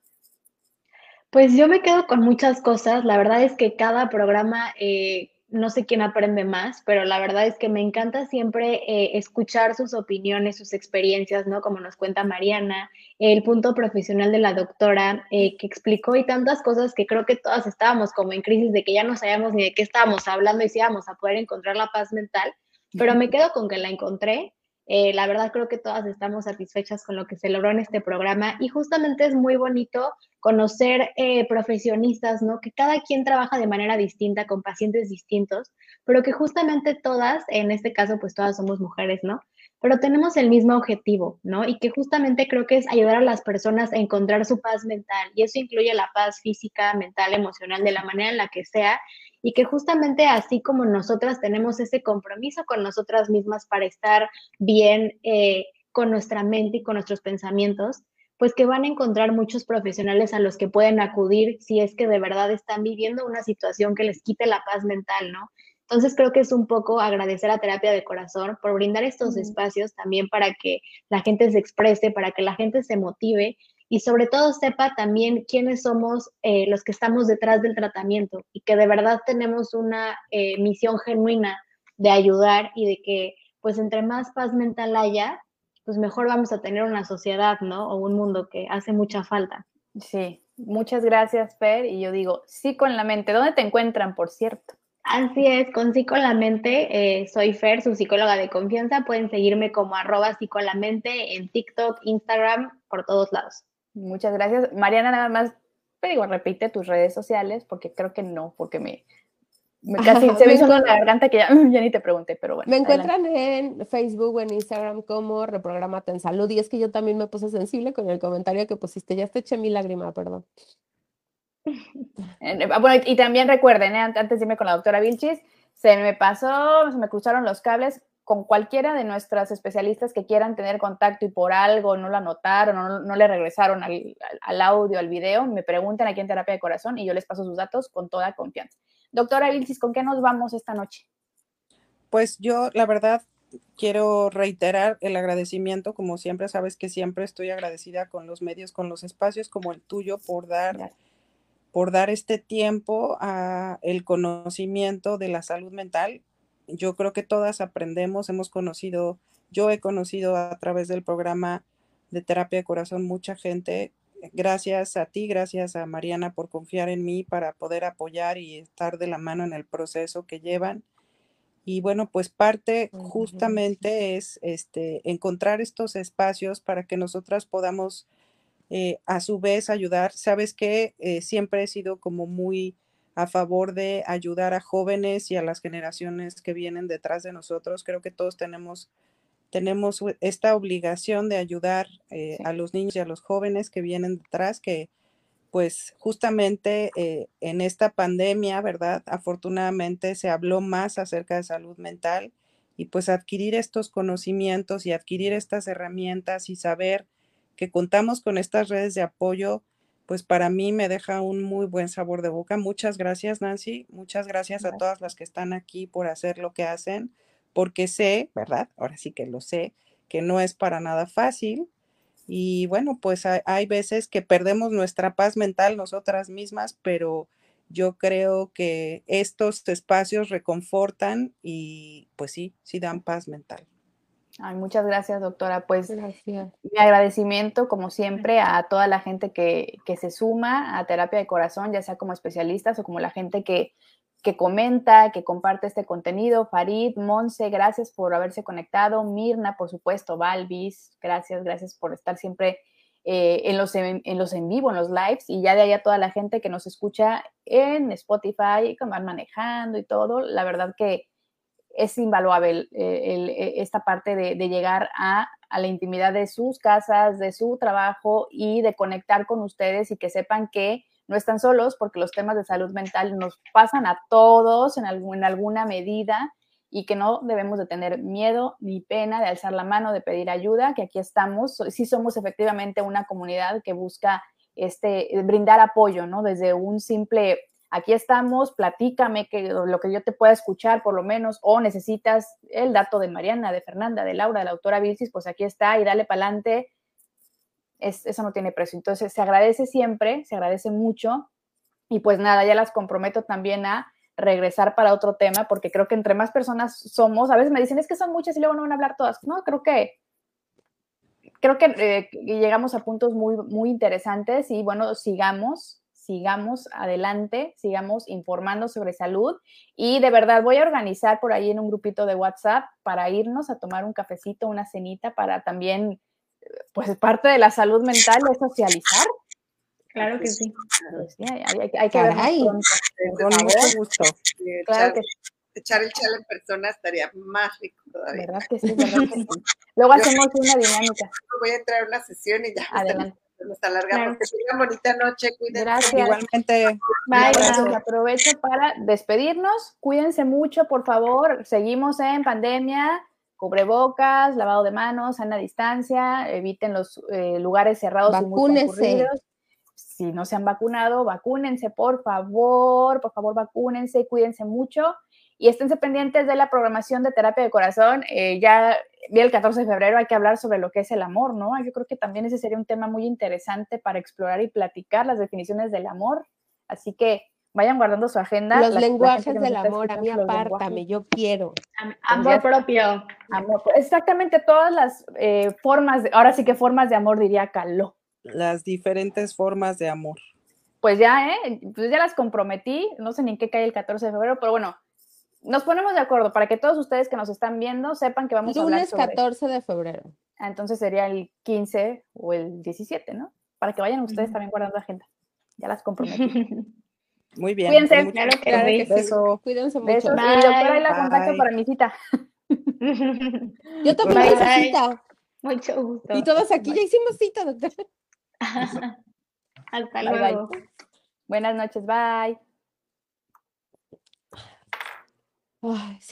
Speaker 4: Pues yo me quedo con muchas cosas. La verdad es que cada programa, eh, no sé quién aprende más, pero la verdad es que me encanta siempre eh, escuchar sus opiniones, sus experiencias, ¿no? Como nos cuenta Mariana, el punto profesional de la doctora eh, que explicó y tantas cosas que creo que todas estábamos como en crisis de que ya no sabíamos ni de qué estábamos hablando y si íbamos a poder encontrar la paz mental, pero me quedo con que la encontré eh, la verdad creo que todas estamos satisfechas con lo que se logró en este programa y justamente es muy bonito conocer eh, profesionistas, ¿no? Que cada quien trabaja de manera distinta con pacientes distintos, pero que justamente todas, en este caso pues todas somos mujeres, ¿no? Pero tenemos el mismo objetivo, ¿no? Y que justamente creo que es ayudar a las personas a encontrar su paz mental y eso incluye la paz física, mental, emocional, de la manera en la que sea y que justamente así como nosotras tenemos ese compromiso con nosotras mismas para estar bien eh, con nuestra mente y con nuestros pensamientos, pues que van a encontrar muchos profesionales a los que pueden acudir si es que de verdad están viviendo una situación que les quite la paz mental, ¿no? Entonces creo que es un poco agradecer a Terapia de Corazón por brindar estos espacios también para que la gente se exprese, para que la gente se motive y sobre todo sepa también quiénes somos eh, los que estamos detrás del tratamiento y que de verdad tenemos una eh, misión genuina de ayudar y de que pues entre más paz mental haya, pues mejor vamos a tener una sociedad, ¿no? O un mundo que hace mucha falta.
Speaker 1: Sí, muchas gracias, Fer. Y yo digo, sí con la mente. ¿Dónde te encuentran, por cierto?
Speaker 4: Así es, con Psicolamente, eh, soy Fer, su psicóloga de confianza. Pueden seguirme como arroba Psicolamente en TikTok, Instagram, por todos lados.
Speaker 1: Muchas gracias. Mariana, nada más, te digo, repite tus redes sociales, porque creo que no, porque me, casi se me hizo la garganta que ya, ni te pregunté, pero bueno.
Speaker 3: Me encuentran en Facebook o en Instagram como Reprogramate en Salud, y es que yo también me puse sensible con el comentario que pusiste, ya te eché mi lágrima, perdón.
Speaker 1: Bueno, y también recuerden, ¿eh? antes de irme con la doctora Vilchis, se me pasó, se me cruzaron los cables con cualquiera de nuestras especialistas que quieran tener contacto y por algo no lo anotaron o no, le regresaron al, al, audio, al video, me pregunten aquí en Terapia de Corazón y yo les paso sus datos con toda confianza. Doctora Vilchis, ¿con qué nos vamos esta noche?
Speaker 2: Pues yo, la verdad, quiero reiterar el agradecimiento, como siempre, sabes que siempre estoy agradecida con los medios, con los espacios como el tuyo por dar por dar este tiempo a el conocimiento de la salud mental. Yo creo que todas aprendemos, hemos conocido, yo he conocido a través del programa de terapia de corazón mucha gente. Gracias a ti, gracias a Mariana por confiar en mí para poder apoyar y estar de la mano en el proceso que llevan. Y bueno, pues parte justamente es este encontrar estos espacios para que nosotras podamos eh, a su vez ayudar. Sabes que eh, siempre he sido como muy a favor de ayudar a jóvenes y a las generaciones que vienen detrás de nosotros. Creo que todos tenemos, tenemos esta obligación de ayudar eh, a los niños y a los jóvenes que vienen detrás, que pues justamente en esta pandemia, ¿verdad? Afortunadamente se habló más acerca de salud mental y pues adquirir estos conocimientos y adquirir estas herramientas y saber que contamos con estas redes de apoyo, pues para mí me deja un muy buen sabor de boca. Muchas gracias, Nancy. Muchas gracias a todas las que están aquí por hacer lo que hacen, porque sé, ¿verdad? Ahora sí que lo sé, que no es para nada fácil. Y bueno, pues hay, veces que perdemos nuestra paz mental nosotras mismas, pero yo creo que estos espacios reconfortan y pues sí, sí dan paz mental.
Speaker 1: Ay, muchas gracias, doctora. Pues mi agradecimiento, como siempre, a toda la gente que, que, se suma a terapia de corazón, ya sea como especialistas o como la gente que, que comenta, que comparte este contenido. Farid, Monse, gracias por haberse conectado. Mirna, por supuesto, Balvis, gracias, gracias por estar siempre eh, en, los en, los en vivo, en los lives, y ya de ahí a toda la gente que nos escucha en Spotify, que van manejando y todo. La verdad que es invaluable eh, eh, esta parte de, llegar a, la intimidad de sus casas, de su trabajo y de conectar con ustedes y que sepan que no están solos porque los temas de salud mental nos pasan a todos en, en alguna medida y que no debemos de tener miedo ni pena de alzar la mano, de pedir ayuda, que aquí estamos, sí somos efectivamente una comunidad que busca este, brindar apoyo, ¿no? Desde un simple aquí estamos, platícame que, lo que yo te pueda escuchar por lo menos, o necesitas el dato de Mariana, de Fernanda, de Laura, de la autora Vilcis, pues aquí está y dale para adelante. eso no tiene precio. Entonces, se agradece siempre, se agradece mucho. Y pues nada, ya las comprometo también a regresar para otro tema, porque creo que entre más personas somos, a veces me dicen, es que son muchas y luego no van a hablar todas. No, creo que creo que eh, llegamos a puntos muy, muy interesantes y bueno, sigamos, sigamos adelante, sigamos informando sobre salud y de verdad voy a organizar por ahí en un grupito de WhatsApp para irnos a tomar un cafecito, una cenita para también, pues parte de la salud mental es socializar.
Speaker 4: Claro que sí.
Speaker 1: hay, que ver.
Speaker 2: Con mucho gusto.
Speaker 5: Claro que echar el chal en persona estaría más rico todavía.
Speaker 1: ¿Verdad que sí? Luego hacemos una dinámica.
Speaker 5: Voy a entrar a una sesión y ya.
Speaker 1: Adelante
Speaker 5: nos alargamos. Que tengan bonita noche, cuídense.
Speaker 1: Gracias.
Speaker 2: Igualmente.
Speaker 1: Bye, Aprovecho para despedirnos. Cuídense mucho, por favor. Seguimos en pandemia. Cubrebocas, lavado de manos, sana distancia, eviten los eh, lugares cerrados
Speaker 3: Vacúnense.
Speaker 1: y muy Si no se han vacunado, vacúnense, por favor, por favor, vacúnense, cuídense mucho y esténse pendientes de la programación de terapia de corazón. Eh, ya vi el 14 de febrero, hay que hablar sobre lo que es el amor, ¿no? Yo creo que también ese sería un tema muy interesante para explorar y platicar las definiciones del amor. Así que vayan guardando su agenda.
Speaker 3: Los lenguajes del amor, a mí apártame, yo quiero.
Speaker 4: Amor propio.
Speaker 1: Amor, exactamente todas las eh, formas, de, ahora sí que formas de amor diría Caló.
Speaker 2: Las diferentes formas de amor.
Speaker 1: Pues ya, ¿eh? Pues ya las comprometí, no sé ni en qué cae el 14 de febrero, pero bueno, nos ponemos de acuerdo para que todos ustedes que nos están viendo sepan que vamos a hablar
Speaker 3: sobre... 14 de febrero.
Speaker 1: Ah, entonces sería el 15 o el 17, ¿no? para que vayan ustedes también guardando agenda. Ya las comprometí.
Speaker 2: Muy bien.
Speaker 1: Cuídense.
Speaker 4: Claro que
Speaker 3: Claro
Speaker 4: sí.
Speaker 3: que sí.
Speaker 2: Beso.
Speaker 3: Cuídense mucho.
Speaker 1: Besos.
Speaker 4: Bye.
Speaker 1: Y doctora, ahí la contacto
Speaker 2: Bye.
Speaker 1: para mi cita.
Speaker 3: Yo también hice cita.
Speaker 4: Mucho gusto.
Speaker 3: Y todos aquí ya hicimos cita, doctor.
Speaker 4: Hasta
Speaker 1: Bye, bye.
Speaker 4: luego.
Speaker 1: Buenas noches, bye.
Speaker 3: Ay,